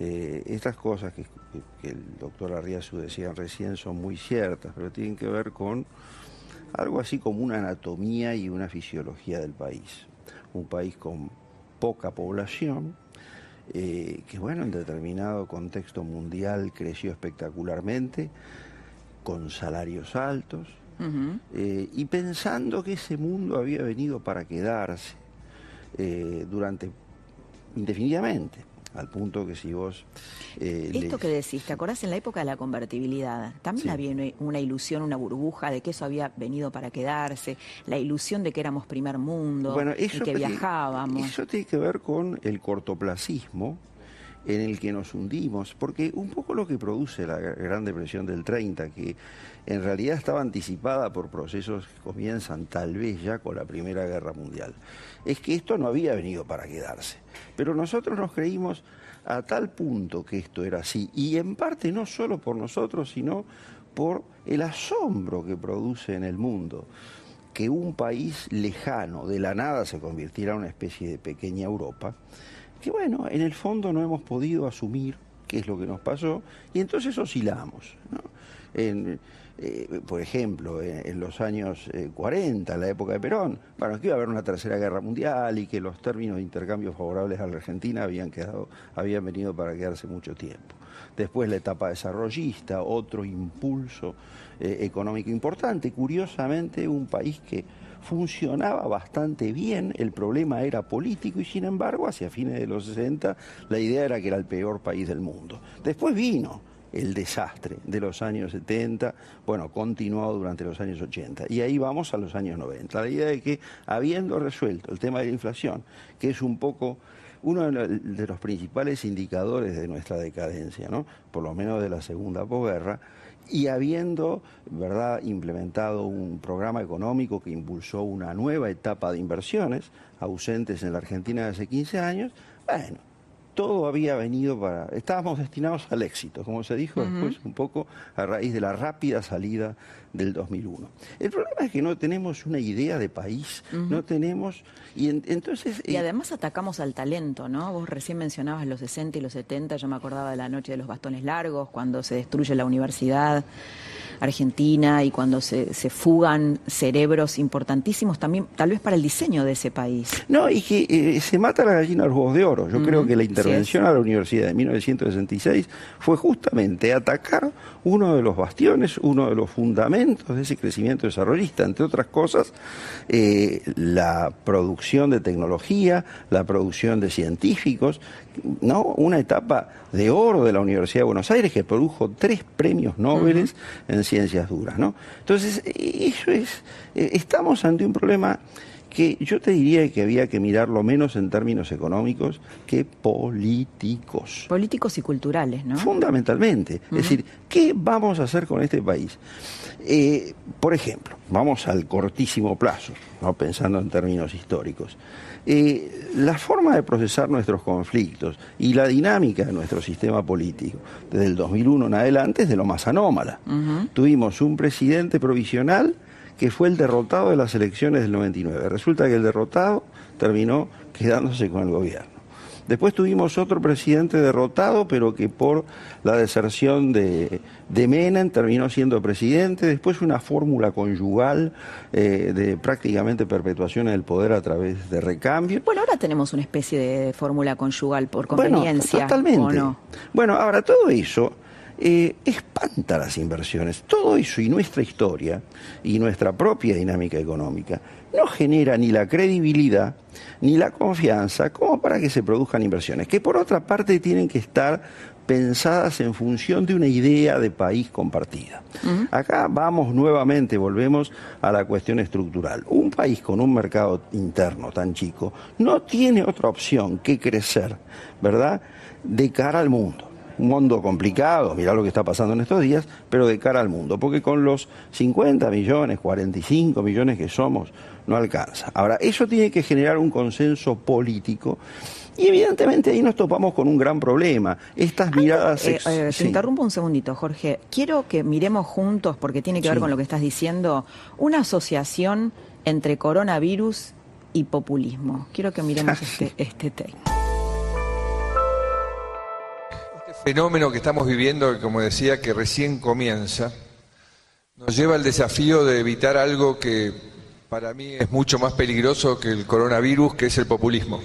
Eh, estas cosas que, el doctor Arriazu decía recién son muy ciertas, pero tienen que ver con algo así como una anatomía y una fisiología del país. Un país con poca población, eh, que bueno, en determinado contexto mundial creció espectacularmente, con salarios altos, eh, y pensando que ese mundo había venido para quedarse eh, durante indefinidamente al punto que si vos... Eh, Esto que decís, ¿te acordás en la época de la convertibilidad? También había una ilusión, una burbuja de que eso había venido para quedarse, la ilusión de que éramos primer mundo y que viajábamos. Eso tiene que ver con el cortoplacismo en el que nos hundimos, porque un poco lo que produce la Gran Depresión del 30, que en realidad estaba anticipada por procesos que comienzan tal vez ya con la Primera Guerra Mundial, es que esto no había venido para quedarse. Pero nosotros nos creímos a tal punto que esto era así, y en parte no solo por nosotros, sino por el asombro que produce en el mundo que un país lejano de la nada se convirtiera en una especie de pequeña Europa, que bueno, en el fondo no hemos podido asumir qué es lo que nos pasó y entonces oscilamos. Eh, por ejemplo, en, los años 40, eh, en la época de Perón, bueno, que iba a haber una tercera guerra mundial y que los términos de intercambio favorables a la Argentina habían, quedado, habían venido para quedarse mucho tiempo. Después la etapa desarrollista, otro impulso eh, económico importante. Curiosamente, un país que funcionaba bastante bien, el problema era político y sin embargo hacia fines de los 60 la idea era que era el peor país del mundo. Después vino el desastre de los años 70, bueno, continuado durante los años 80. Y ahí vamos a los años 90. La idea de que, habiendo resuelto el tema de la inflación, que es un poco uno de los principales indicadores de nuestra decadencia, ¿no? por lo menos de la segunda posguerra, y habiendo ¿verdad? implementado un programa económico que impulsó una nueva etapa de inversiones, ausentes en la Argentina de hace 15 años, bueno, todo había venido para... Estábamos destinados al éxito, como se dijo después un poco a raíz de la rápida salida del 2001. El problema es que no tenemos una idea de país, no tenemos... Y entonces... Y eh, además atacamos al talento, ¿no? Vos recién mencionabas los 60 y los 70, yo me acordaba de la noche de los bastones largos, cuando se destruye la universidad. Argentina y cuando se, fugan cerebros importantísimos también, tal vez para el diseño de ese país. No, y que eh, se mata la gallina a los huevos de oro. Yo creo que la intervención a la universidad de 1966 fue justamente atacar uno de los bastiones, uno de los fundamentos de ese crecimiento desarrollista, entre otras cosas, eh, la producción de tecnología, la producción de científicos, ¿no? Una etapa de oro de la Universidad de Buenos Aires que produjo tres premios Nobel en ciencias duras, ¿no? Entonces, eso es, eh, estamos ante un problema que yo te diría que había que mirarlo menos en términos económicos que políticos. Políticos y culturales, ¿no? Fundamentalmente. Es decir, ¿qué vamos a hacer con este país? Eh, por ejemplo, vamos al cortísimo plazo, ¿no? pensando en términos históricos. Eh, la forma de procesar nuestros conflictos y la dinámica de nuestro sistema político desde el 2001 en adelante es de lo más anómala. Tuvimos un presidente provisional que fue el derrotado de las elecciones del 99. Resulta que el derrotado terminó quedándose con el gobierno. Después tuvimos otro presidente derrotado, pero que por la deserción de, de Menem terminó siendo presidente. Después una fórmula conyugal eh, de prácticamente perpetuación del poder a través de recambio. Bueno, ahora tenemos una especie de fórmula conyugal por conveniencia. Bueno, totalmente. Bueno, ahora todo eso eh, espanta las inversiones. Todo eso y nuestra historia y nuestra propia dinámica económica no genera ni la credibilidad ni la confianza como para que se produzcan inversiones, que por otra parte tienen que estar pensadas en función de una idea de país compartida. Acá vamos nuevamente, volvemos a la cuestión estructural. Un país con un mercado interno tan chico no tiene otra opción que crecer, ¿verdad?, de cara al mundo un mundo complicado, mirá lo que está pasando en estos días, pero de cara al mundo, porque con los 50 millones, 45 millones que somos, no alcanza. Ahora, eso tiene que generar un consenso político y evidentemente ahí nos topamos con un gran problema. Estas miradas... Eh, eh, te interrumpo un segundito, Jorge. Quiero que miremos juntos, porque tiene que ver con lo que estás diciendo, una asociación entre coronavirus y populismo. Quiero que miremos este, este tema. Fenómeno que estamos viviendo, como decía, que recién comienza, nos lleva al desafío de evitar algo que para mí es mucho más peligroso que el coronavirus, que es el populismo.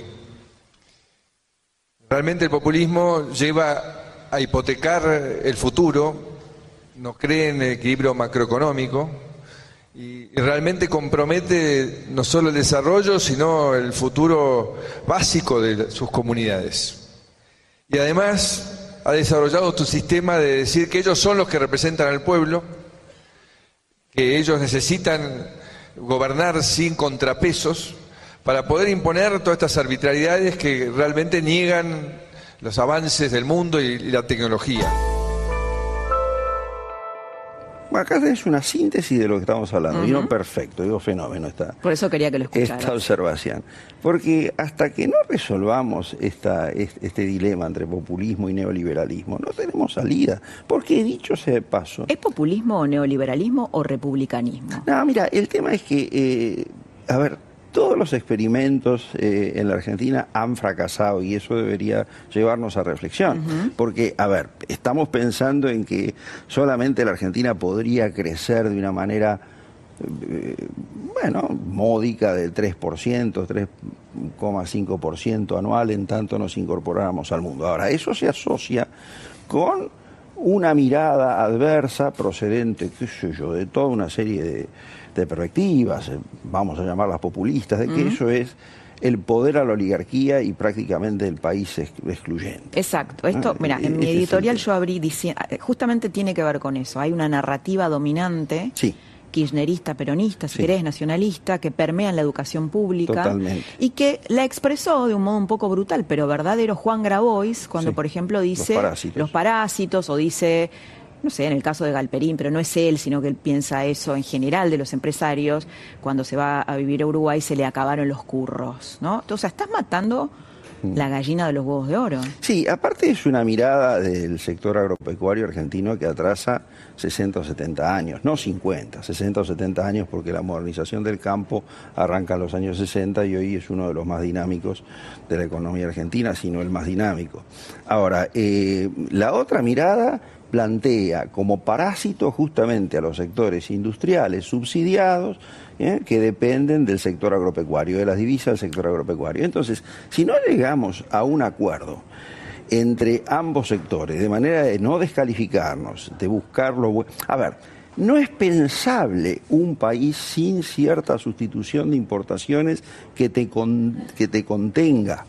Realmente el populismo lleva a hipotecar el futuro, no cree en el equilibrio macroeconómico y realmente compromete no solo el desarrollo, sino el futuro básico de sus comunidades. Y además ha desarrollado tu sistema de decir que ellos son los que representan al pueblo, que ellos necesitan gobernar sin contrapesos, para poder imponer todas estas arbitrariedades que realmente niegan los avances del mundo y la tecnología. Acá es una síntesis de lo que estamos hablando, y no perfecto, digo fenómeno esta, Por eso quería que lo escucharas. esta observación. Porque hasta que no resolvamos esta, este dilema entre populismo y neoliberalismo, no tenemos salida. Porque dicho sea de paso... ¿Es populismo o neoliberalismo o republicanismo? No, mira, el tema es que, eh, a ver, todos los experimentos eh, en la Argentina han fracasado y eso debería llevarnos a reflexión. Porque, a ver, estamos pensando en que solamente la Argentina podría crecer de una manera, eh, bueno, módica del 3%, 3,5% anual en tanto nos incorporáramos al mundo. Ahora, eso se asocia con una mirada adversa procedente, qué sé yo, de toda una serie de de perspectivas, eh, vamos a llamarlas populistas, de que eso es el poder a la oligarquía y prácticamente el país excluyente. Exacto. Esto, mira, en mi editorial yo abrí diciendo, justamente tiene que ver con eso. Hay una narrativa dominante. Kirchnerista, peronista, si querés, nacionalista, que permea en la educación pública y que la expresó de un modo un poco brutal, pero verdadero Juan Grabois, cuando por ejemplo dice los parásitos o dice no sé, en el caso de Galperín, pero no es él, sino que él piensa eso en general de los empresarios, cuando se va a vivir a Uruguay se le acabaron los curros, ¿no? Entonces, estás matando. La gallina de los huevos de oro. Sí, aparte es una mirada del sector agropecuario argentino que atrasa 60 o 70 años, no 50, 60 o 70 años porque la modernización del campo arranca en los años 60 y hoy es uno de los más dinámicos de la economía argentina, sino el más dinámico. Ahora, eh, la otra mirada plantea como parásito justamente a los sectores industriales subsidiados ¿eh? que dependen del sector agropecuario, de las divisas del sector agropecuario. Entonces, si no llegamos a un acuerdo entre ambos sectores, de manera de no descalificarnos, de buscarlo... A ver, no es pensable un país sin cierta sustitución de importaciones que te, que te contenga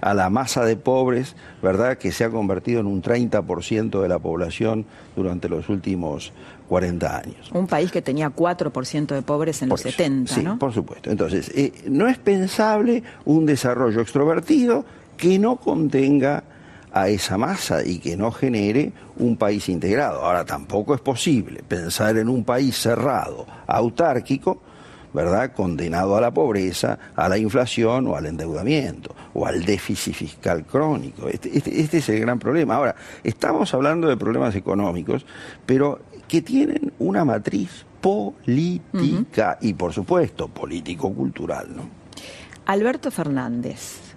a la masa de pobres, ¿verdad?, que se ha convertido en un 30% de la población durante los últimos 40 años. Un país que tenía 4% de pobres en los 70, sí, por supuesto. Entonces, eh, no es pensable un desarrollo extrovertido que no contenga a esa masa y que no genere un país integrado. Ahora, tampoco es posible pensar en un país cerrado, autárquico, ¿verdad? Condenado a la pobreza, a la inflación o al endeudamiento o al déficit fiscal crónico. Este, este, este es el gran problema. Ahora, estamos hablando de problemas económicos, pero que tienen una matriz política y, por supuesto, político-cultural, ¿no? Alberto Fernández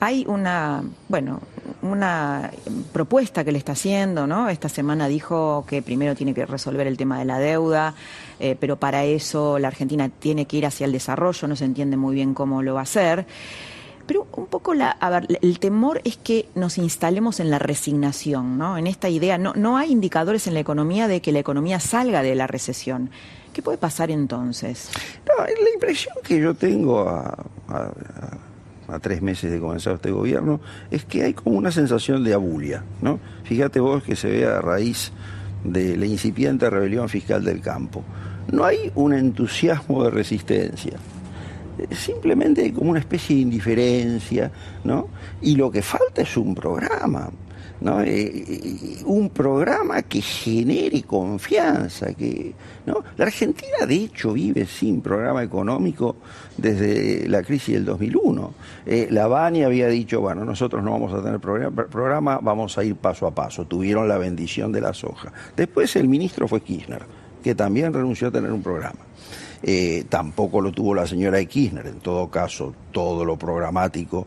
hay una, bueno, una propuesta que le está haciendo, ¿no? Esta semana dijo que primero tiene que resolver el tema de la deuda, eh, pero para eso la Argentina tiene que ir hacia el desarrollo, no se entiende muy bien cómo lo va a hacer. Pero un poco la, a ver, el temor es que nos instalemos en la resignación, ¿no? En esta idea, no, no hay indicadores en la economía de que la economía salga de la recesión. ¿Qué puede pasar entonces? No, la impresión que yo tengo a, tres meses de comenzar este gobierno es que hay como una sensación de abulia, ¿no? Fíjate vos que se ve a raíz de la incipiente rebelión fiscal del campo. No hay un entusiasmo de resistencia. Simplemente hay como una especie de indiferencia, ¿no? Y lo que falta es un programa, ¿no? Eh, eh, un programa que genere confianza, que, ¿no? La Argentina, de hecho, vive sin programa económico desde la crisis del 2001. Eh, la Bani había dicho, bueno, nosotros no vamos a tener programa, vamos a ir paso a paso. Tuvieron la bendición de la soja. Después el ministro fue Kirchner, que también renunció a tener un programa. Eh, tampoco lo tuvo la señora de Kirchner. En todo caso, todo lo programático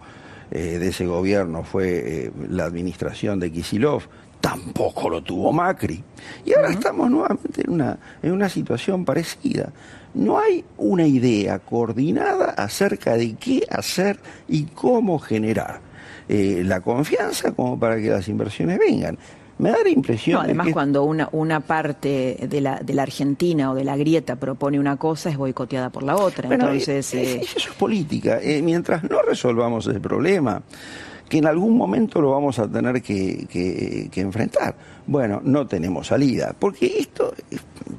eh, de ese gobierno fue eh, la administración de Kisilov. Tampoco lo tuvo Macri. Y ahora estamos nuevamente en una, en una situación parecida. No hay una idea coordinada acerca de qué hacer y cómo generar eh, la confianza como para que las inversiones vengan. Me da la impresión No, de además, que cuando una, una parte de la, de la Argentina o de la grieta propone una cosa, es boicoteada por la otra. Bueno, Entonces, eh, eh, eso es política. Eh, mientras no resolvamos el problema, que en algún momento lo vamos a tener que, que- que enfrentar. Bueno, no tenemos salida, porque esto,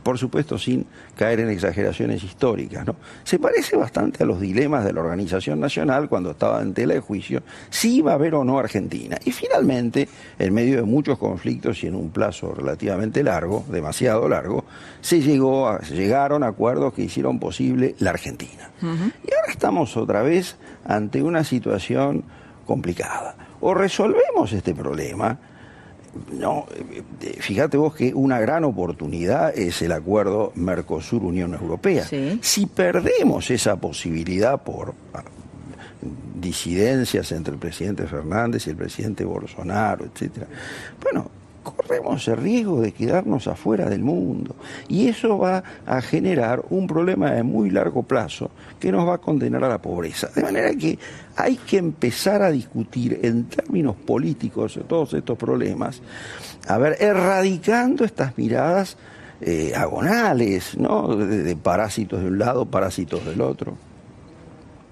por supuesto, sin caer en exageraciones históricas, ¿no? Se parece bastante a los dilemas de la Organización Nacional cuando estaba en tela de juicio si iba a haber o no Argentina. Y finalmente, en medio de muchos conflictos y en un plazo relativamente largo, demasiado largo, se llegó a, se llegaron a acuerdos que hicieron posible la Argentina. Y ahora estamos otra vez ante una situación complicada. O resolvemos este problema, no, eh, fíjate vos que una gran oportunidad es el acuerdo Mercosur-Unión Europea. Si perdemos esa posibilidad por ah, disidencias entre el presidente Fernández y el presidente Bolsonaro, etcétera, bueno, corremos el riesgo de quedarnos afuera del mundo. Y eso va a generar un problema de muy largo plazo que nos va a condenar a la pobreza. De manera que hay que empezar a discutir en términos políticos todos estos problemas, a ver, erradicando estas miradas eh, agonales, ¿no? De parásitos de un lado, parásitos del otro.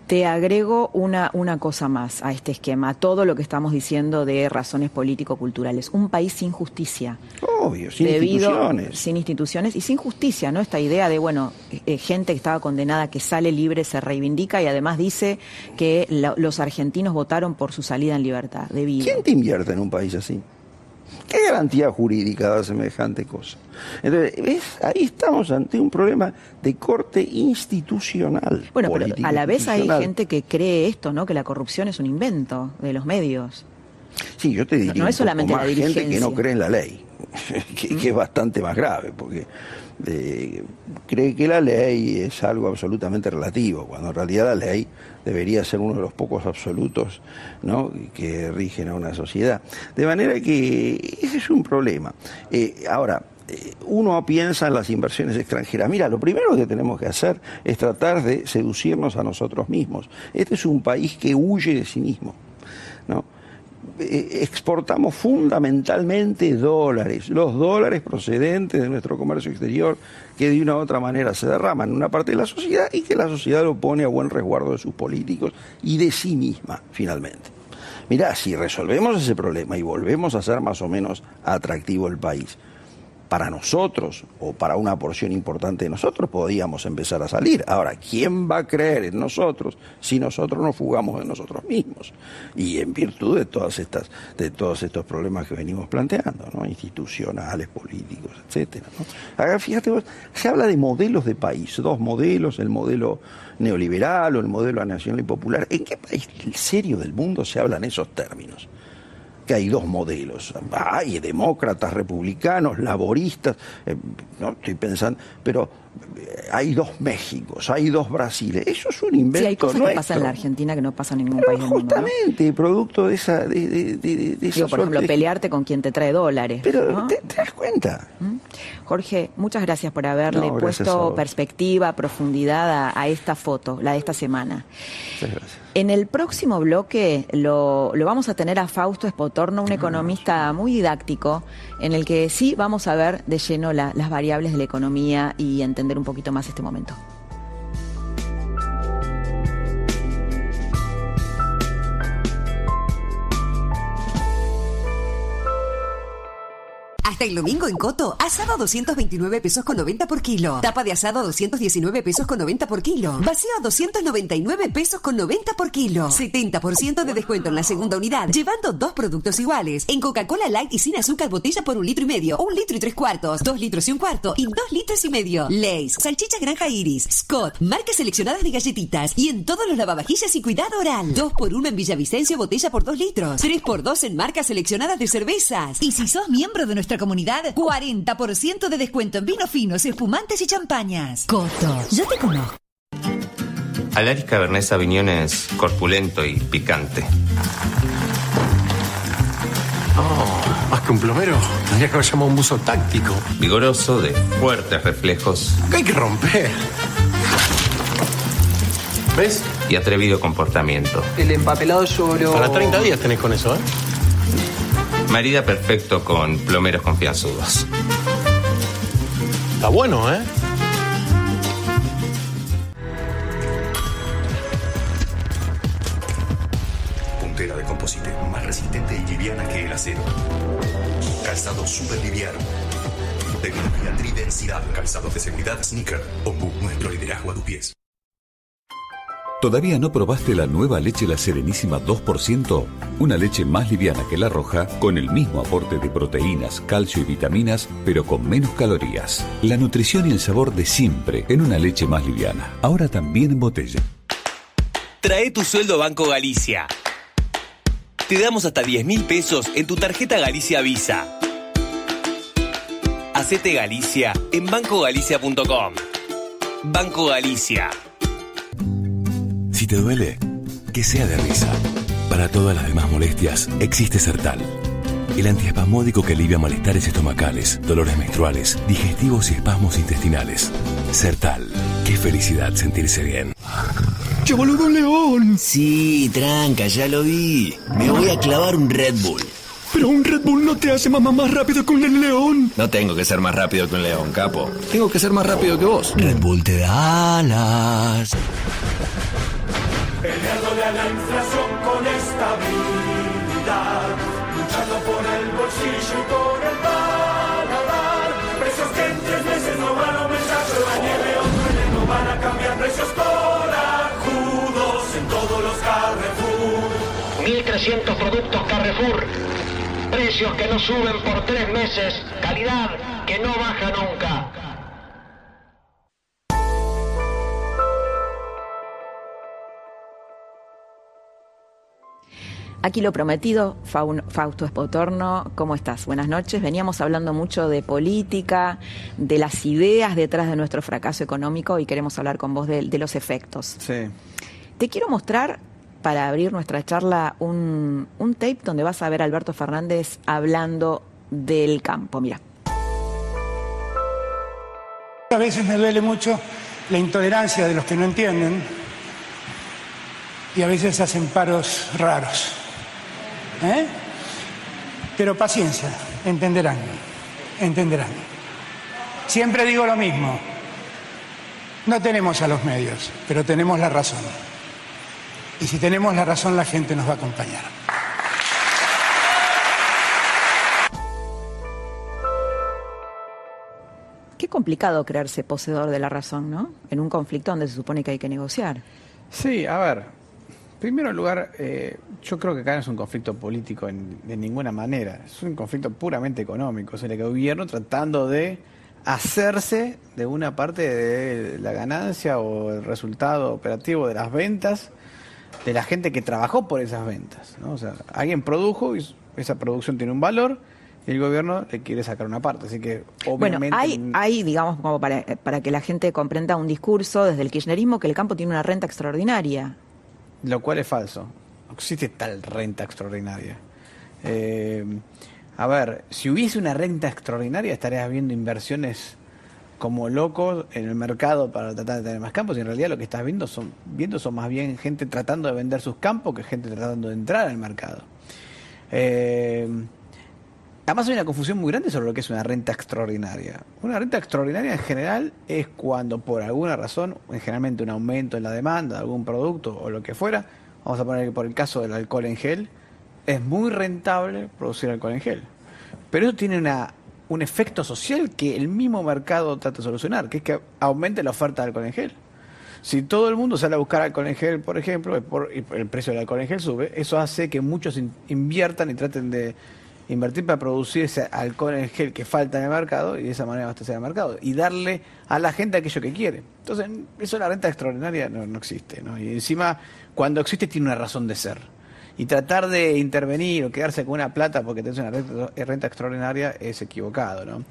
Te agrego una, una cosa más a este esquema, a todo lo que estamos diciendo de razones político-culturales. Un país sin justicia. Obvio, sin debido- instituciones. Sin instituciones y sin justicia, ¿no? Esta idea de, bueno, eh, gente que estaba condenada, que sale libre, se reivindica y además dice que la- los argentinos votaron por su salida en libertad. Debido. ¿Quién te invierte en un país así? ¿Qué garantía jurídica da semejante cosa? Entonces, ¿ves? Ahí estamos ante un problema de corte institucional. Bueno, pero a la vez hay gente que cree esto, ¿no? Que la corrupción es un invento de los medios. Sí, yo te diría no un es solamente la gente que no cree en la ley, que, que es bastante más grave, porque eh, cree que la ley es algo absolutamente relativo, cuando en realidad la ley debería ser uno de los pocos absolutos que rigen a una sociedad. De manera que ese es un problema. Eh, ahora, eh, uno piensa en las inversiones extranjeras. Mira, lo primero que tenemos que hacer es tratar de seducirnos a nosotros mismos. Este es un país que huye de sí mismo. ¿no? Eh, exportamos fundamentalmente dólares, los dólares procedentes de nuestro comercio exterior que de una u otra manera se derraman en una parte de la sociedad y que la sociedad lo pone a buen resguardo de sus políticos y de sí misma, finalmente. Mirá, si resolvemos ese problema y volvemos a ser más o menos atractivo el país, para nosotros o para una porción importante de nosotros podíamos empezar a salir. Ahora, ¿quién va a creer en nosotros si nosotros nos fugamos de nosotros mismos? Y en virtud de todas estas, de todos estos problemas que venimos planteando, ¿no? institucionales, políticos, etcétera. ¿no? Ahora, fíjate vos, se habla de modelos de país, dos modelos, el modelo neoliberal o el modelo nacional y popular. ¿En qué país serio del mundo se hablan esos términos? Que hay dos modelos. Hay demócratas, republicanos, laboristas, eh, no estoy pensando, pero hay dos Méxicos, hay dos Brasiles. Eso es un invento Sí, hay cosas que pasan en la Argentina que no pasan en ningún país del mundo. ¿no? Justamente, producto de esa, de, de- de- de esa Digo, por ejemplo, pelearte con quien te trae dólares. Pero ¿no? te, te das cuenta. Jorge, muchas gracias por haberle No, puesto perspectiva, profundidad a, a esta foto, la de esta semana. Muchas gracias. En el próximo bloque lo, lo vamos a tener a Fausto Espotorno, un economista muy didáctico, en el que sí vamos a ver de lleno la- las variables de la economía y entender un poquito más este momento. Hasta el domingo en Coto, asado a 229 pesos con 90 por kilo. Tapa de asado a 219 pesos con 90 por kilo. Vacío a 299 pesos con 90 por kilo. 70% de descuento en la segunda unidad, llevando dos productos iguales. En Coca-Cola Light y sin azúcar botella por un litro y medio, un litro y tres cuartos, dos litros y un cuarto y dos litros y medio. Lays, salchicha granja iris, Scott, marcas seleccionadas de galletitas y en todos los lavavajillas y cuidado oral. Dos por uno en Villavicencio botella por dos litros. Tres por dos en marcas seleccionadas de cervezas. Y si sos miembro de nuestra comunidad, 40% de descuento en vinos finos, espumantes y champañas. Coto, yo te conozco. Alaris Cabernet Sauvignon es corpulento y picante. Más que un plomero, tendría que haber llamado un buzo táctico. Vigoroso, de fuertes reflejos Acá hay que romper. ¿Ves? y atrevido comportamiento. El empapelado lloró. Para 30 días tenés con eso, ¿eh? Marida perfecto con plomeros confianzudos. Está bueno, ¿eh? Puntera de composite más resistente y liviana que el acero. Calzado super liviano. Tecnología tridensidad. Calzado de seguridad Sneaker. Ombu, nuestro liderazgo a tus pies. ¿Todavía no probaste la nueva leche La Serenísima 2%? Una leche más liviana que la roja, con el mismo aporte de proteínas, calcio y vitaminas, pero con menos calorías. La nutrición y el sabor de siempre en una leche más liviana. Ahora también en botella. Trae tu sueldo a Banco Galicia. Te damos hasta 10 mil pesos en tu tarjeta Galicia Visa. Hacete Galicia en bancogalicia.com. Banco Galicia. Si te duele, que sea de risa. Para todas las demás molestias, existe Sertal. El antiespasmódico que alivia malestares estomacales, dolores menstruales, digestivos y espasmos intestinales. Sertal. Qué felicidad sentirse bien. ¡Che, boludo, un león! Sí, tranca, ya lo vi. Me voy a clavar un Red Bull. Pero un Red Bull no te hace mamá más rápido que un león. No tengo que ser más rápido que un león, capo. Tengo que ser más rápido que vos. Red Bull te da alas. Peleándole a la inflación con estabilidad, luchando por el bolsillo y por el paladar. Precios que en tres meses no van a aumentar, pero la nieve o truene no van a cambiar. Precios corajudos en todos los Carrefour. 1.300 productos Carrefour. Precios que no suben por tres meses. Calidad que no baja nunca. Aquí lo prometido, Fausto Espotorno, ¿cómo estás? Buenas noches. Veníamos hablando mucho de política, de las ideas detrás de nuestro fracaso económico y queremos hablar con vos de, de los efectos. Sí. Te quiero mostrar, para abrir nuestra charla, un, un tape donde vas a ver a Alberto Fernández hablando del campo. Mira. A veces me duele mucho la intolerancia de los que no entienden y a veces hacen paros raros. ¿Eh? Pero paciencia, entenderán, entenderán. Siempre digo lo mismo, no tenemos a los medios, pero tenemos la razón. Y si tenemos la razón, la gente nos va a acompañar. Qué complicado creerse poseedor de la razón, ¿no? En un conflicto donde se supone que hay que negociar. Sí, a ver. Primero lugar, eh, yo creo que acá no es un conflicto político en- de ninguna manera. Es un conflicto puramente económico. Es el gobierno tratando de hacerse de una parte de la ganancia o el resultado operativo de las ventas de la gente que trabajó por esas ventas. ¿no? O sea, alguien produjo y esa producción tiene un valor y el gobierno le quiere sacar una parte. Así que, Bueno, obviamente. hay, hay digamos, como para, para que la gente comprenda un discurso desde el kirchnerismo que el campo tiene una renta extraordinaria. Lo cual es falso. No existe tal renta extraordinaria. Eh, a ver, si hubiese una renta extraordinaria estarías viendo inversiones como locos en el mercado para tratar de tener más campos y en realidad lo que estás viendo son, viendo son más bien gente tratando de vender sus campos que gente tratando de entrar al mercado. Eh, Además hay una confusión muy grande sobre lo que es una renta extraordinaria. Una renta extraordinaria en general es cuando por alguna razón, generalmente un aumento en la demanda de algún producto o lo que fuera, vamos a poner que por el caso del alcohol en gel, es muy rentable producir alcohol en gel. Pero eso tiene una, un efecto social que el mismo mercado trata de solucionar, que es que aumente la oferta de alcohol en gel. Si todo el mundo sale a buscar alcohol en gel, por ejemplo, y el precio del alcohol en gel sube, eso hace que muchos in- inviertan y traten de invertir para producir ese alcohol en gel que falta en el mercado y de esa manera abastecer el mercado y darle a la gente aquello que quiere. Entonces, eso la renta extraordinaria no, no existe. ¿no? Y encima, cuando existe, tiene una razón de ser. Y tratar de intervenir o quedarse con una plata porque tenés una renta, renta extraordinaria es equivocado. ¿no?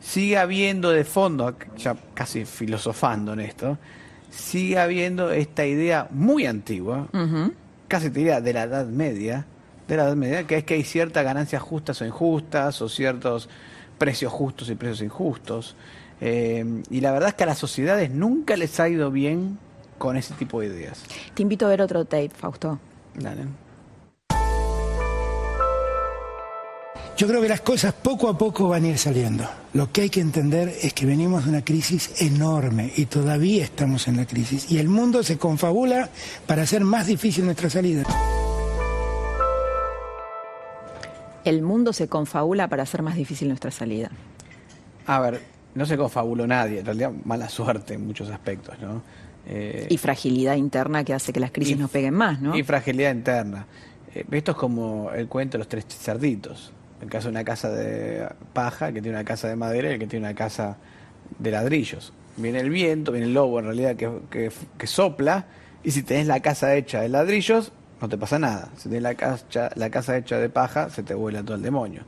Sigue habiendo de fondo, ya casi filosofando en esto, sigue habiendo esta idea muy antigua, casi te diría de la Edad Media, de la Edad Media, que es que hay ciertas ganancias justas o injustas, o ciertos precios justos y precios injustos. Eh, y la verdad es que a las sociedades nunca les ha ido bien con ese tipo de ideas. Te invito a ver otro tape, Fausto. Dale. Yo creo que las cosas poco a poco van a ir saliendo. Lo que hay que entender es que venimos de una crisis enorme y todavía estamos en la crisis. Y el mundo se confabula para hacer más difícil nuestra salida. El mundo se confabula para hacer más difícil nuestra salida. A ver, no se confabuló nadie, en realidad mala suerte en muchos aspectos, ¿no? Eh, Y fragilidad interna que hace que las crisis nos peguen más, ¿no? Y fragilidad interna. Eh, esto es como el cuento de los tres cerditos. El caso de una casa de paja, el que tiene una casa de madera y el que tiene una casa de ladrillos. Viene el viento, viene el lobo en realidad que, que- que sopla, y si tenés la casa hecha de ladrillos, no te pasa nada. Si tenés la casa, la casa hecha de paja, se te vuela todo el demonio.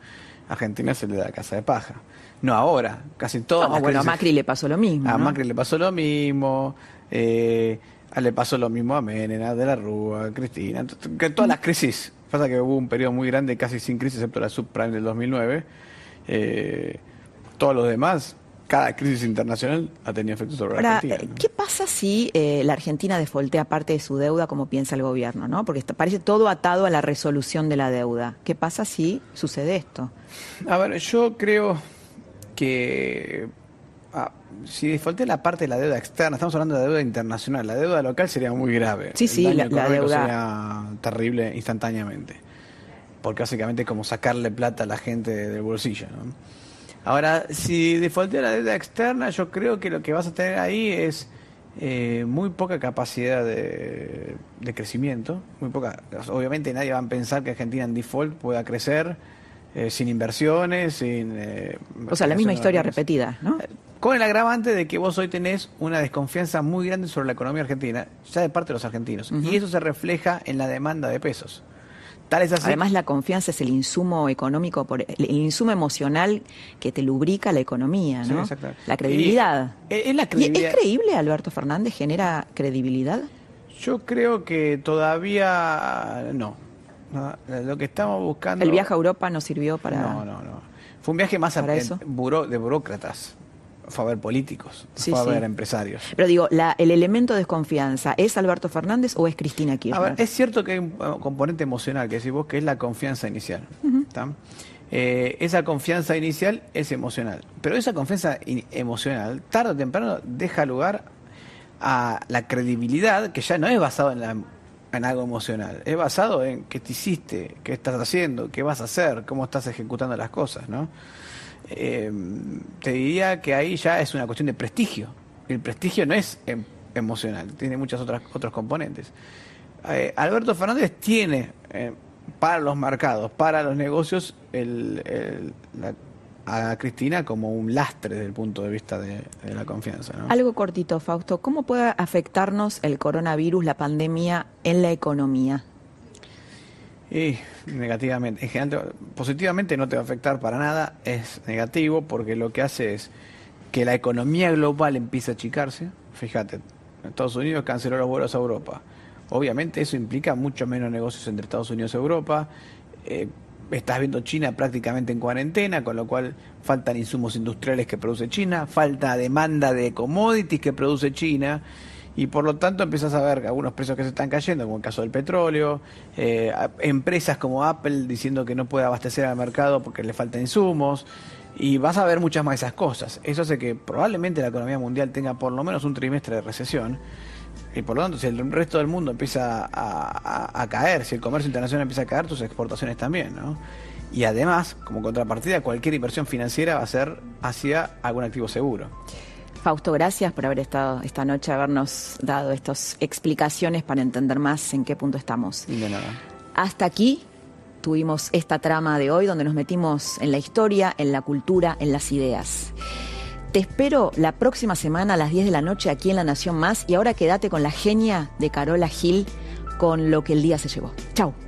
A Argentina se le da casa de paja. No ahora, casi No, las bueno, a Macri le pasó lo mismo. a ¿no? Macri le pasó lo mismo, eh, le pasó lo mismo a Menem, a De la Rúa, a Cristina, que todas las crisis. Pasa que hubo un periodo muy grande casi sin crisis, excepto la subprime del 2009. Eh, todos los demás, cada crisis internacional ha tenido efecto sobre Ahora, Argentina. eh, ¿qué pasa si eh, la Argentina defoltea parte de su deuda como piensa el gobierno? ¿no? Porque parece todo atado a la resolución de la deuda. ¿Qué pasa si sucede esto? A ver, yo creo que ah, si defaulté la parte de la deuda externa, estamos hablando de la deuda internacional, la deuda local sería muy grave. Sí, El sí, daño la- la deuda- sería terrible instantáneamente. Porque básicamente es como sacarle plata a la gente del bolsillo. ¿no? Ahora, si defaulté la deuda externa, yo creo que lo que vas a tener ahí es eh, muy poca capacidad de, de crecimiento, muy poca. Obviamente nadie va a pensar que Argentina en default pueda crecer eh, sin inversiones, sin... eh, O sea, la misma historia repetida, ¿no? Con el agravante de que vos hoy tenés una desconfianza muy grande sobre la economía argentina, ya de parte de los argentinos. Y eso se refleja en la demanda de pesos. Tal es así. Además, la confianza es el insumo económico, por, el, el insumo emocional que te lubrica la economía, Sí, ¿no? exactamente. la credibilidad. Y, es la ¿Y credibilidad. ¿Es creíble Alberto Fernández? ¿Genera credibilidad? Yo creo que todavía no. Lo que estamos buscando. ¿El viaje a Europa no sirvió para...? No, no, no. Fue un viaje más ¿Para a- eso? buró- de burócratas. Fue a ver políticos, Sí, fue a sí. ver empresarios. Pero digo, la- ¿el elemento de desconfianza es Alberto Fernández o es Cristina A Kirchner? ver, es cierto que hay un uh, componente emocional, que decís vos, que es la confianza inicial. ¿tá? Eh, esa confianza inicial es emocional. Pero esa confianza emocional, tarde o temprano, deja lugar a la credibilidad, que ya no es basado en, la- en algo emocional, es basado en qué te hiciste, qué estás haciendo, qué vas a hacer, cómo estás ejecutando las cosas, ¿no? Eh, te diría que ahí ya es una cuestión de prestigio. El prestigio no es em- emocional, tiene muchos otros componentes. Eh, Alberto Fernández tiene eh, para los mercados, para los negocios, el, a Cristina como un lastre desde el punto de vista de, la confianza. Algo cortito, Fausto. ¿Cómo puede afectarnos el coronavirus, la pandemia, en la economía? Y negativamente, en general, positivamente no te va a afectar para nada, es negativo porque lo que hace es que la economía global empiece a achicarse. Fíjate, Estados Unidos canceló los vuelos a Europa. Obviamente eso implica mucho menos negocios entre Estados Unidos y Europa. Eh, estás viendo China prácticamente en cuarentena, con lo cual faltan insumos industriales que produce China, falta demanda de commodities que produce China y por lo tanto empiezas a ver algunos precios que se están cayendo, como el caso del petróleo, eh, empresas como Apple diciendo que no puede abastecer al mercado porque le faltan insumos, y vas a ver muchas más de esas cosas. Eso hace que probablemente la economía mundial tenga por lo menos un trimestre de recesión, y por lo tanto, si el resto del mundo empieza a, caer, si el comercio internacional empieza a caer, tus exportaciones también, ¿no? Y además, como contrapartida, cualquier inversión financiera va a ser hacia algún activo seguro. Fausto, gracias por haber estado esta noche, habernos dado estas explicaciones para entender más en qué punto estamos. De nada. Hasta aquí tuvimos esta trama de hoy donde nos metimos en la historia, en la cultura, en las ideas. Te espero la próxima semana a las 10 de la noche aquí en La Nación Más y ahora quédate con la genia de Carola Gil con lo que el día se llevó. Chao.